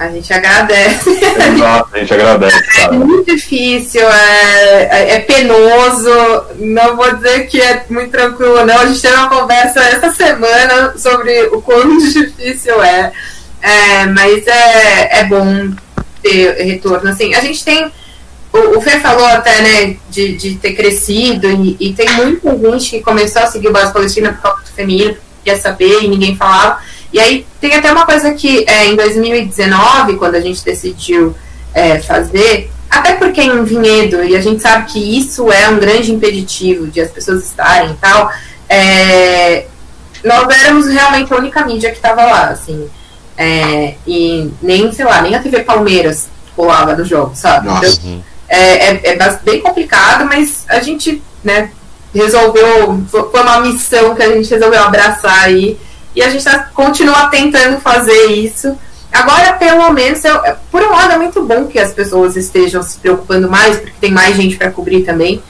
A gente agradece. Exato, a gente agradece, É muito difícil, é, é- é penoso. Não vou dizer que é muito tranquilo, não. A gente teve uma conversa essa semana sobre o quão difícil é. É, mas é, é bom ter retorno. Assim, a gente tem. O, o Fê falou até, né, de, de ter crescido, e, e tem muita gente que começou a seguir o Base Palestina por causa do feminino, porque queria saber e ninguém falava. E aí tem até uma coisa que é, em 2019, quando a gente decidiu é, fazer, até porque em Vinhedo, e a gente sabe que isso é um grande impeditivo de as pessoas estarem e tal, é, nós éramos realmente a única mídia que estava lá, assim. É, e nem, sei lá, nem a TV Palmeiras colava no jogo, sabe? Nossa. Então, é, é, é bas- bem complicado, mas a gente, né, resolveu, fo- foi uma missão que a gente resolveu abraçar aí, e a gente tá, continua tentando fazer isso. Agora, pelo menos, eu, por um lado, é muito bom que as pessoas estejam se preocupando mais, porque tem mais gente para cobrir também.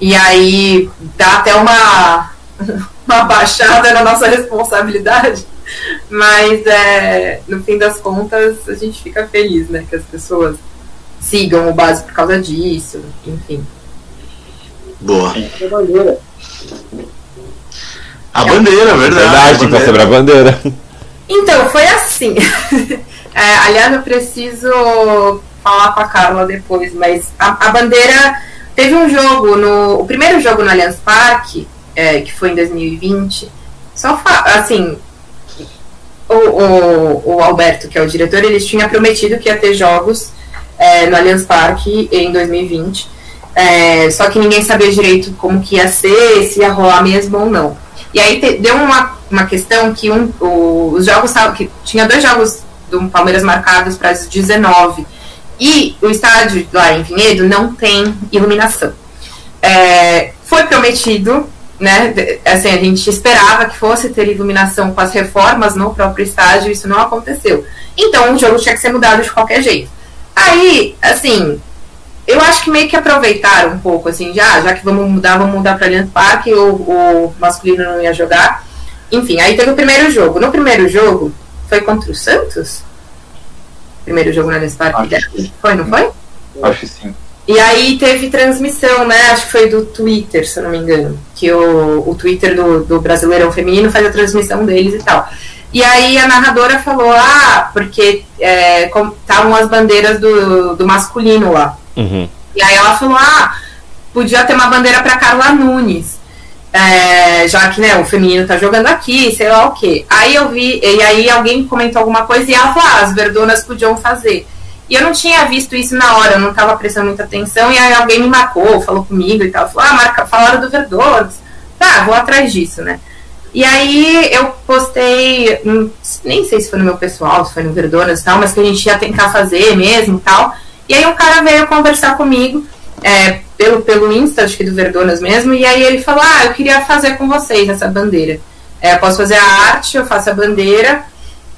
E aí dá até uma, uma baixada na nossa responsabilidade. Mas é, no fim das contas a gente fica feliz, né? Que as pessoas sigam o base por causa disso, enfim. Boa. A bandeira. Bandeira, verdade. Verdade, a tem que bandeira. sobre a bandeira. Então, foi assim. É, aliás, eu preciso falar com a Carla depois, mas a, a bandeira teve um jogo no. O primeiro jogo no Allianz Parque, é, que foi em 2020. Só fa- assim. O, o, o Alberto, que é o diretor, ele tinha prometido que ia ter jogos é, no Allianz Parque em 2020. É, só que ninguém sabia direito como que ia ser, se ia rolar mesmo ou não. E aí te- deu uma, uma questão que um, o- os jogos que tinha dois jogos do Palmeiras marcados para as 19 e o estádio lá em Vinhedo não tem iluminação. É, foi prometido, né? Assim, a gente esperava que fosse ter iluminação com as reformas no próprio estádio, isso não aconteceu. Então o jogo tinha que ser mudado de qualquer jeito. Aí, assim, eu acho que meio que aproveitaram um pouco, assim, já, já que vamos mudar, vamos mudar para Allianz Parque, o, o masculino não ia jogar. Enfim, aí teve o primeiro jogo. No primeiro jogo, foi contra o Santos? Primeiro jogo no Allianz Parque? Acho. Foi, não foi? Acho que sim. E aí teve transmissão, né? Acho que foi do Twitter, se eu não me engano. Que o, o Twitter do, do Brasileirão Feminino faz a transmissão deles e tal. E aí a narradora falou, ah, porque é, estavam as bandeiras do, do masculino lá. Uhum. E aí ela falou, ah, podia ter uma bandeira para Carla Nunes. é, já que né, o feminino tá jogando aqui, sei lá o quê. Aí eu vi, e aí alguém comentou alguma coisa e ela falou, ah, as verdonas podiam fazer. E eu não tinha visto isso na hora, eu não tava prestando muita atenção, e aí alguém me marcou, falou comigo e tal, falou, ah, marca, falaram do Verdonas. Tá, vou atrás disso, né? E aí eu postei, hum, nem sei se foi no meu pessoal, se foi no Verdonas e tal, mas que a gente ia tentar fazer mesmo e tal. E aí um cara veio conversar comigo, é, pelo, pelo Insta, acho que do Verdonas mesmo, e aí ele falou, ah, eu queria fazer com vocês essa bandeira. É, eu posso fazer a arte, eu faço a bandeira,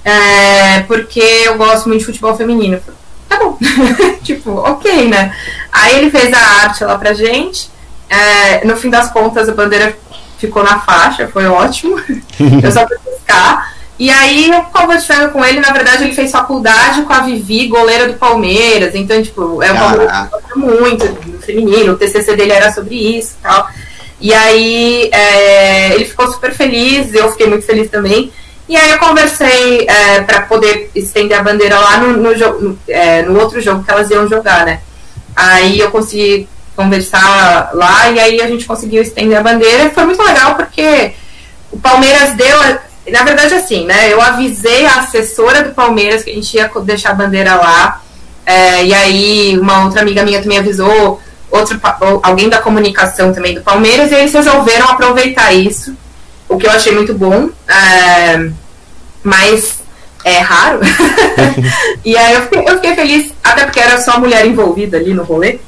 é, porque eu gosto muito de futebol feminino. Falei, tá bom, tipo, ok, né? Aí ele fez a arte lá pra gente, é, no fim das contas a bandeira ficou na faixa, foi ótimo, eu só fui buscar. E aí, eu conversando com ele, na verdade, ele fez faculdade com a Vivi, goleira do Palmeiras. Então, tipo, é um que muito no feminino. O TCC dele era sobre isso e tal. E aí, é, ele ficou super feliz, eu fiquei muito feliz também. E aí, eu conversei é, para poder estender a bandeira lá no, no, no, é, no outro jogo que elas iam jogar, né? Aí, eu consegui conversar lá e aí a gente conseguiu estender a bandeira. E foi muito legal porque o Palmeiras deu na verdade, assim, né? Eu avisei a assessora do Palmeiras que a gente ia deixar a bandeira lá. É, e aí, uma outra amiga minha também avisou, outro, alguém da comunicação também do Palmeiras, e eles resolveram aproveitar isso, o que eu achei muito bom. É, mas é raro. e aí eu fiquei, eu fiquei feliz, até porque era só mulher envolvida ali no rolê.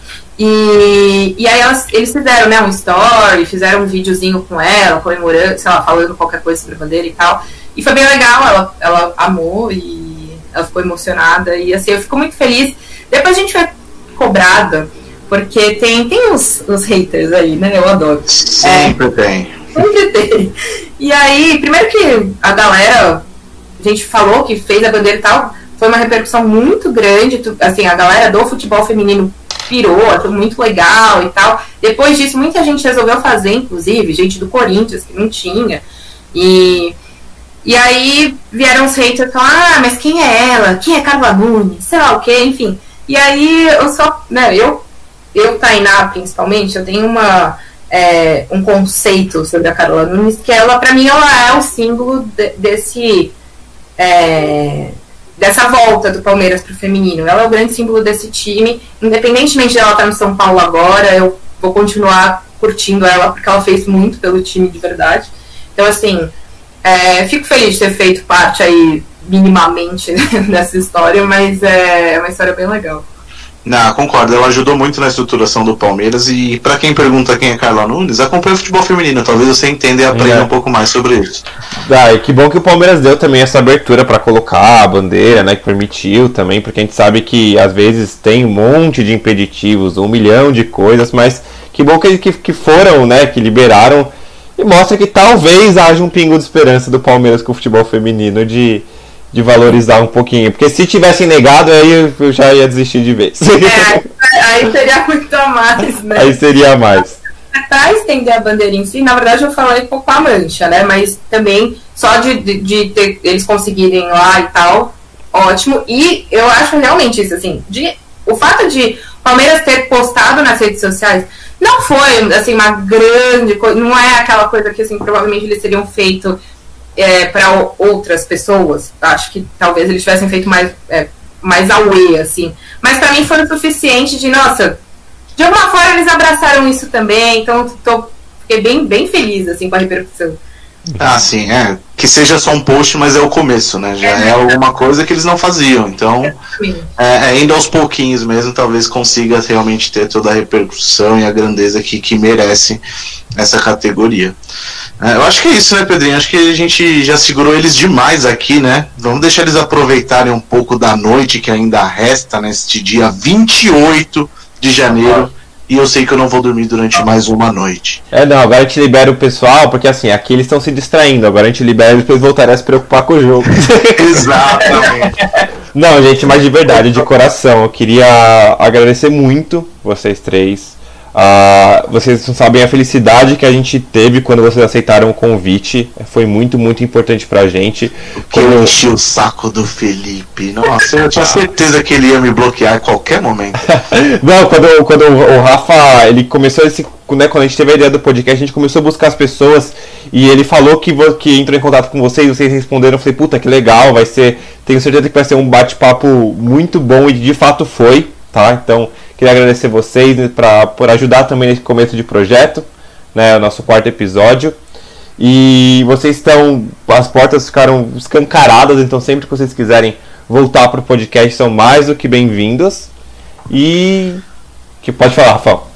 E, e aí elas, eles fizeram né, um story, fizeram um videozinho com ela, comemorando, sei lá, falando qualquer coisa sobre a bandeira e tal. E foi bem legal, ela, ela amou e ela ficou emocionada. E assim, eu fico muito feliz. Depois a gente foi cobrada, porque tem, tem os, os haters aí, né? Eu adoro. Sempre é, tem. Sempre tem. E aí, primeiro que a galera, a gente falou que fez a bandeira e tal, foi uma repercussão muito grande. Assim, a galera do futebol feminino pirou, achou muito legal e tal. Depois disso, muita gente resolveu fazer, inclusive, gente do Corinthians que não tinha. E, e aí vieram os haters falar, ah, mas quem é ela? Quem é Carla Nunes? Sei lá o que, enfim. E aí eu só, né, eu, eu, Tainá, principalmente, eu tenho uma. É, um conceito sobre a Carla Nunes, que ela, para mim, ela é o símbolo de, desse. É, dessa volta do Palmeiras para o feminino. Ela é o grande símbolo desse time. Independentemente de ela estar no São Paulo agora, eu vou continuar curtindo ela porque ela fez muito pelo time de verdade. Então, assim, é, fico feliz de ter feito parte aí minimamente dessa história, mas é uma história bem legal. Não, concordo. Ela ajudou muito na estruturação do Palmeiras. E para quem pergunta quem é Carla Nunes, acompanha o futebol feminino. Talvez você entenda e aprenda é. um pouco mais sobre isso. Ah, e que bom que o Palmeiras deu também essa abertura para colocar a bandeira, né? Que permitiu também, porque a gente sabe que às vezes tem um monte de impeditivos, um milhão de coisas, mas que bom que, que, que foram, né? Que liberaram e mostra que talvez haja um pingo de esperança do Palmeiras com o futebol feminino de de valorizar um pouquinho. Porque se tivessem negado, aí eu já ia desistir de vez. É, aí seria muito a mais, né? Aí seria a mais. Para estender a bandeira em si, na verdade eu falei com a mancha, né? Mas também só de, de, de ter, eles conseguirem lá e tal, ótimo. E eu acho realmente isso, assim, de, o fato de Palmeiras ter postado nas redes sociais não foi assim uma grande coisa, não é aquela coisa que assim provavelmente eles teriam feito é, para outras pessoas. Acho que talvez eles tivessem feito mais, é, mais away, assim. Mas para mim foi o suficiente de, nossa, de alguma forma eles abraçaram isso também, então tô, fiquei bem, bem feliz, assim, com a repercussão. Ah, sim, é. Que seja só um post, mas é o começo, né? Já é, é alguma coisa que eles não faziam. Então, é, é, indo aos pouquinhos mesmo, talvez consiga realmente ter toda a repercussão e a grandeza que, que merece essa categoria. É, eu acho que é isso, né, Pedrinho? Acho que a gente já segurou eles demais aqui, né? Vamos deixar eles aproveitarem um pouco da noite que ainda resta neste dia 28 de janeiro. E eu sei que eu não vou dormir durante mais uma noite. É, não, agora a gente libera o pessoal, porque assim, aqui eles estão se distraindo. Agora a gente libera eles depois voltarem a se preocupar com o jogo. Exatamente. Não, gente, mas de verdade, de coração, eu queria agradecer muito vocês três Uh, vocês não sabem a felicidade que a gente teve quando vocês aceitaram o convite. Foi muito, muito importante pra gente. Quando... Eu enchi o saco do Felipe. Nossa, eu tinha certeza que ele ia me bloquear em qualquer momento. não, quando, quando o Rafa ele começou esse. Né, quando a gente teve a ideia do podcast, a gente começou a buscar as pessoas e ele falou que, que entrou em contato com vocês, vocês responderam. Eu falei, puta, que legal, vai ser. Tenho certeza que vai ser um bate-papo muito bom e de fato foi, tá? Então Queria agradecer vocês né, pra, por ajudar também nesse começo de projeto, né, o nosso quarto episódio. E vocês estão. As portas ficaram escancaradas, então sempre que vocês quiserem voltar para o podcast são mais do que bem-vindas. E. que pode falar, Rafael.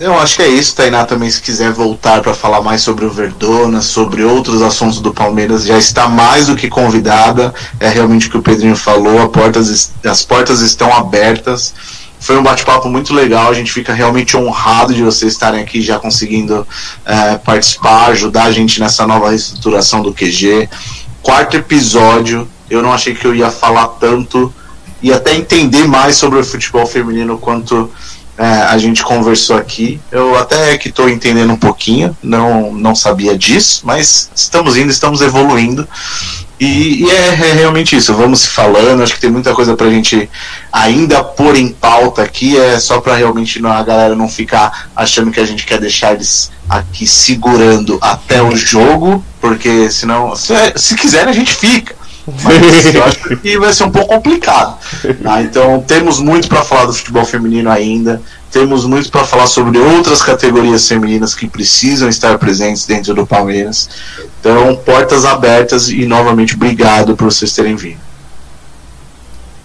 Eu acho que é isso, Tainá. Também, se quiser voltar para falar mais sobre o Verdona, sobre outros assuntos do Palmeiras, já está mais do que convidada. É realmente o que o Pedrinho falou: portas, as portas estão abertas. Foi um bate-papo muito legal. A gente fica realmente honrado de vocês estarem aqui já conseguindo é, participar, ajudar a gente nessa nova reestruturação do QG. Quarto episódio. Eu não achei que eu ia falar tanto e até entender mais sobre o futebol feminino quanto é, a gente conversou aqui. Eu até que estou entendendo um pouquinho, não, não sabia disso, mas estamos indo, estamos evoluindo. E, e é, é, realmente isso, vamos se falando, acho que tem muita coisa pra gente ainda pôr em pauta aqui, é só pra realmente não, a galera não ficar achando que a gente quer deixar eles aqui segurando até o jogo, porque senão, se, se quiser a gente fica. Mas eu acho que vai ser um pouco complicado. Tá? Então temos muito para falar do futebol feminino ainda. Temos muito para falar sobre outras categorias femininas que precisam estar presentes dentro do Palmeiras. Então, portas abertas e novamente obrigado por vocês terem vindo.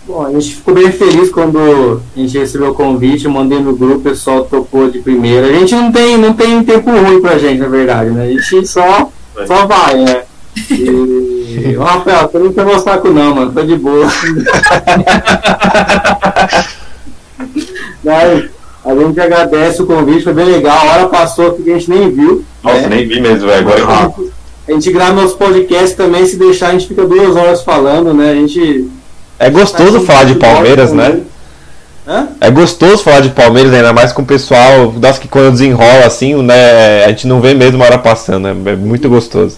Bom, a gente ficou bem feliz quando a gente recebeu o convite, eu mandei no grupo, o pessoal topou de primeira. A gente não tem, não tem tempo ruim pra gente, na verdade, né? A gente só, só vai, né? E, Rafael, você não tem meu saco não, mano. Tô de boa. Mas a gente agradece o convite, foi bem legal. A hora passou que a gente nem viu. Nossa, né? nem vi mesmo, velho. Agora a gente, a gente grava nosso podcast também, se deixar, a gente fica duas horas falando, né? A gente. É gostoso falar de Palmeiras, né? Hã? É gostoso falar de Palmeiras, ainda mais com o pessoal. Nossa, que quando desenrola assim, né? A gente não vê mesmo a hora passando, né? É muito gostoso.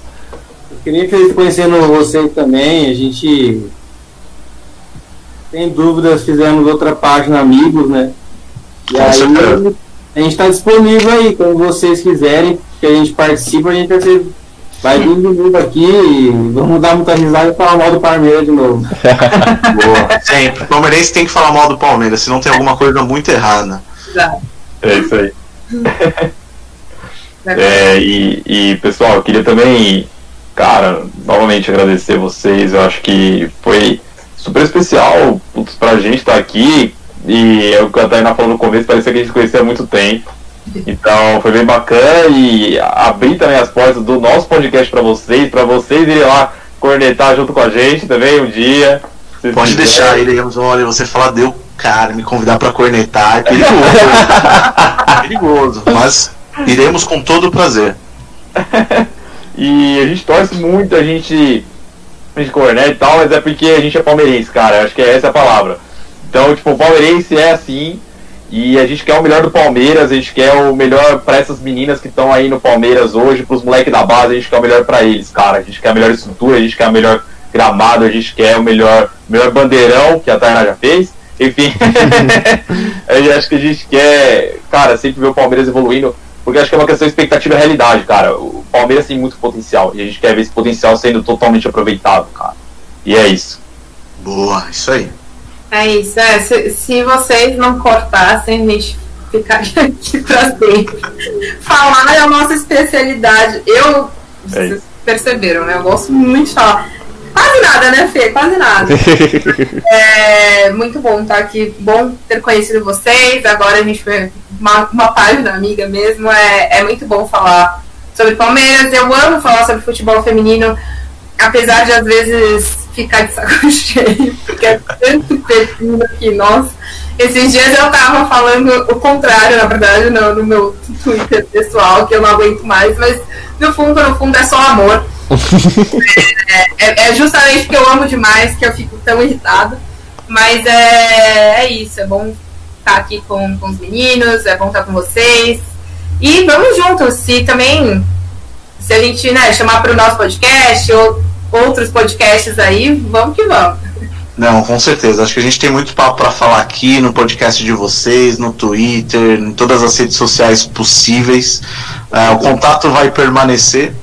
Queria feliz conhecendo vocês também. A gente tem dúvidas, fizemos outra página Amigos, né? E aí a gente está disponível aí, quando vocês quiserem, que a gente participa, a gente vai, ser, vai vir de novo aqui e vamos dar muita risada e falar mal do Palmeiras de novo. Boa, sempre. O palmeirense tem que falar mal do Palmeiras, senão tem alguma coisa muito errada. É isso aí. É, e, e pessoal, eu queria também cara, novamente agradecer vocês. Eu acho que foi super especial putz, pra gente estar tá aqui. E é o que a Tainá falou no começo, parecia que a gente conhecia há muito tempo. Então foi bem bacana e abrir também as portas do nosso podcast para vocês, para vocês irem lá cornetar junto com a gente também um dia. Pode deixar, iremos, olha, você fala deu cara, me convidar para cornetar, é perigoso. é perigoso, mas iremos com todo o prazer. E a gente torce muito, a gente, a gente corneta e tal, mas é porque a gente é palmeirense, cara. Acho que essa é a palavra. Então, tipo, o palmeirense é assim. E a gente quer o melhor do Palmeiras, a gente quer o melhor para essas meninas que estão aí no Palmeiras hoje, para os moleques da base, a gente quer o melhor para eles, cara. A gente quer a melhor estrutura, a gente quer o melhor gramado, a gente quer o melhor, melhor bandeirão que a Tainá já fez. Enfim, eu acho que a gente quer, cara, sempre ver o Palmeiras evoluindo. Porque acho que é uma questão de expectativa e realidade, cara. O Palmeiras tem muito potencial e a gente quer ver esse potencial sendo totalmente aproveitado, cara. E é isso. Boa, isso aí. É isso, é. Se, se vocês não cortassem, a gente ficaria aqui pra dentro. Falar é a nossa especialidade. Eu, é vocês perceberam, né? Eu gosto muito de falar. Quase nada, né, Fê? Quase nada. é muito bom estar aqui, bom ter conhecido vocês. Agora a gente vê uma, uma página amiga mesmo. É, é muito bom falar sobre Palmeiras. Eu amo falar sobre futebol feminino, apesar de às vezes ficar de saco cheio, porque é tanto pepino que, nossa. Esses dias eu tava falando o contrário, na verdade, no, no meu Twitter pessoal, que eu não aguento mais, mas no fundo, no fundo é só amor. é, é, é, justamente porque eu amo demais que eu fico tão irritada. Mas é, é isso, é bom estar aqui com, com os meninos, é bom estar com vocês. E vamos juntos, se também, se a gente né, chamar para o nosso podcast ou outros podcasts aí, vamos que vamos. Não, com certeza. Acho que a gente tem muito papo para falar aqui no podcast de vocês, no Twitter, em todas as redes sociais possíveis. Uh, o contato vai permanecer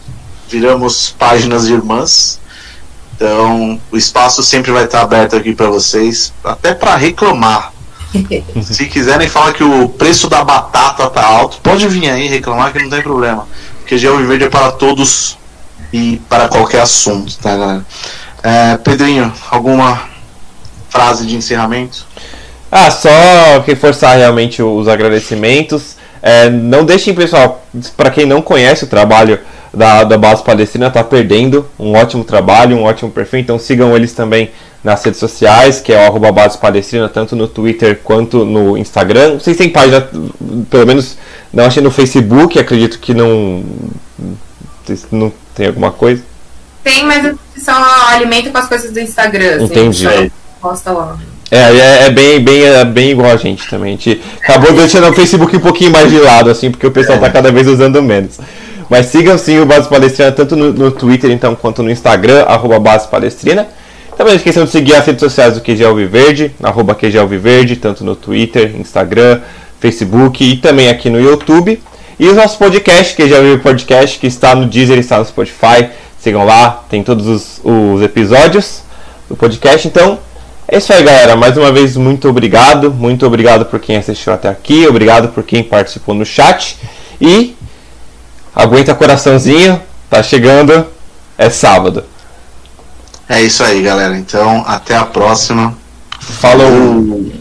viramos páginas irmãs. Então, o espaço sempre vai estar aberto aqui para vocês, até para reclamar. Se quiserem falar que o preço da batata tá alto, pode vir aí reclamar que não tem problema. Porque Geo Verde é para todos e para qualquer assunto, tá, galera? É, Pedrinho, alguma frase de encerramento? Ah, só reforçar realmente os agradecimentos. É, não deixem, pessoal, para quem não conhece o trabalho da, da Base Palestrina, tá perdendo um ótimo trabalho, um ótimo perfil, então sigam eles também nas redes sociais, que é o arroba Base Palestrina, tanto no Twitter quanto no Instagram. Vocês têm página, pelo menos não achei no Facebook, acredito que não. Não tem alguma coisa? Tem, mas só alimento com as coisas do Instagram. Assim, Entendi. Então, posta lá. É, é, é, bem, bem, é bem igual a gente também. A gente acabou deixando o Facebook um pouquinho mais de lado, assim, porque o pessoal está cada vez usando menos. Mas sigam sim o Base Palestrina, tanto no, no Twitter então, quanto no Instagram, arroba Base Palestrina. Também não esqueçam de seguir as redes sociais do QG Alviverde, arroba QG Alviverde, tanto no Twitter, Instagram, Facebook e também aqui no YouTube. E o nosso podcast, QG Alviverde Podcast, que está no Deezer está no Spotify. Sigam lá, tem todos os, os episódios do podcast. Então, é isso aí, galera. Mais uma vez, muito obrigado. Muito obrigado por quem assistiu até aqui. Obrigado por quem participou no chat. E aguenta coraçãozinho. Tá chegando. É sábado. É isso aí, galera. Então, até a próxima. Falou.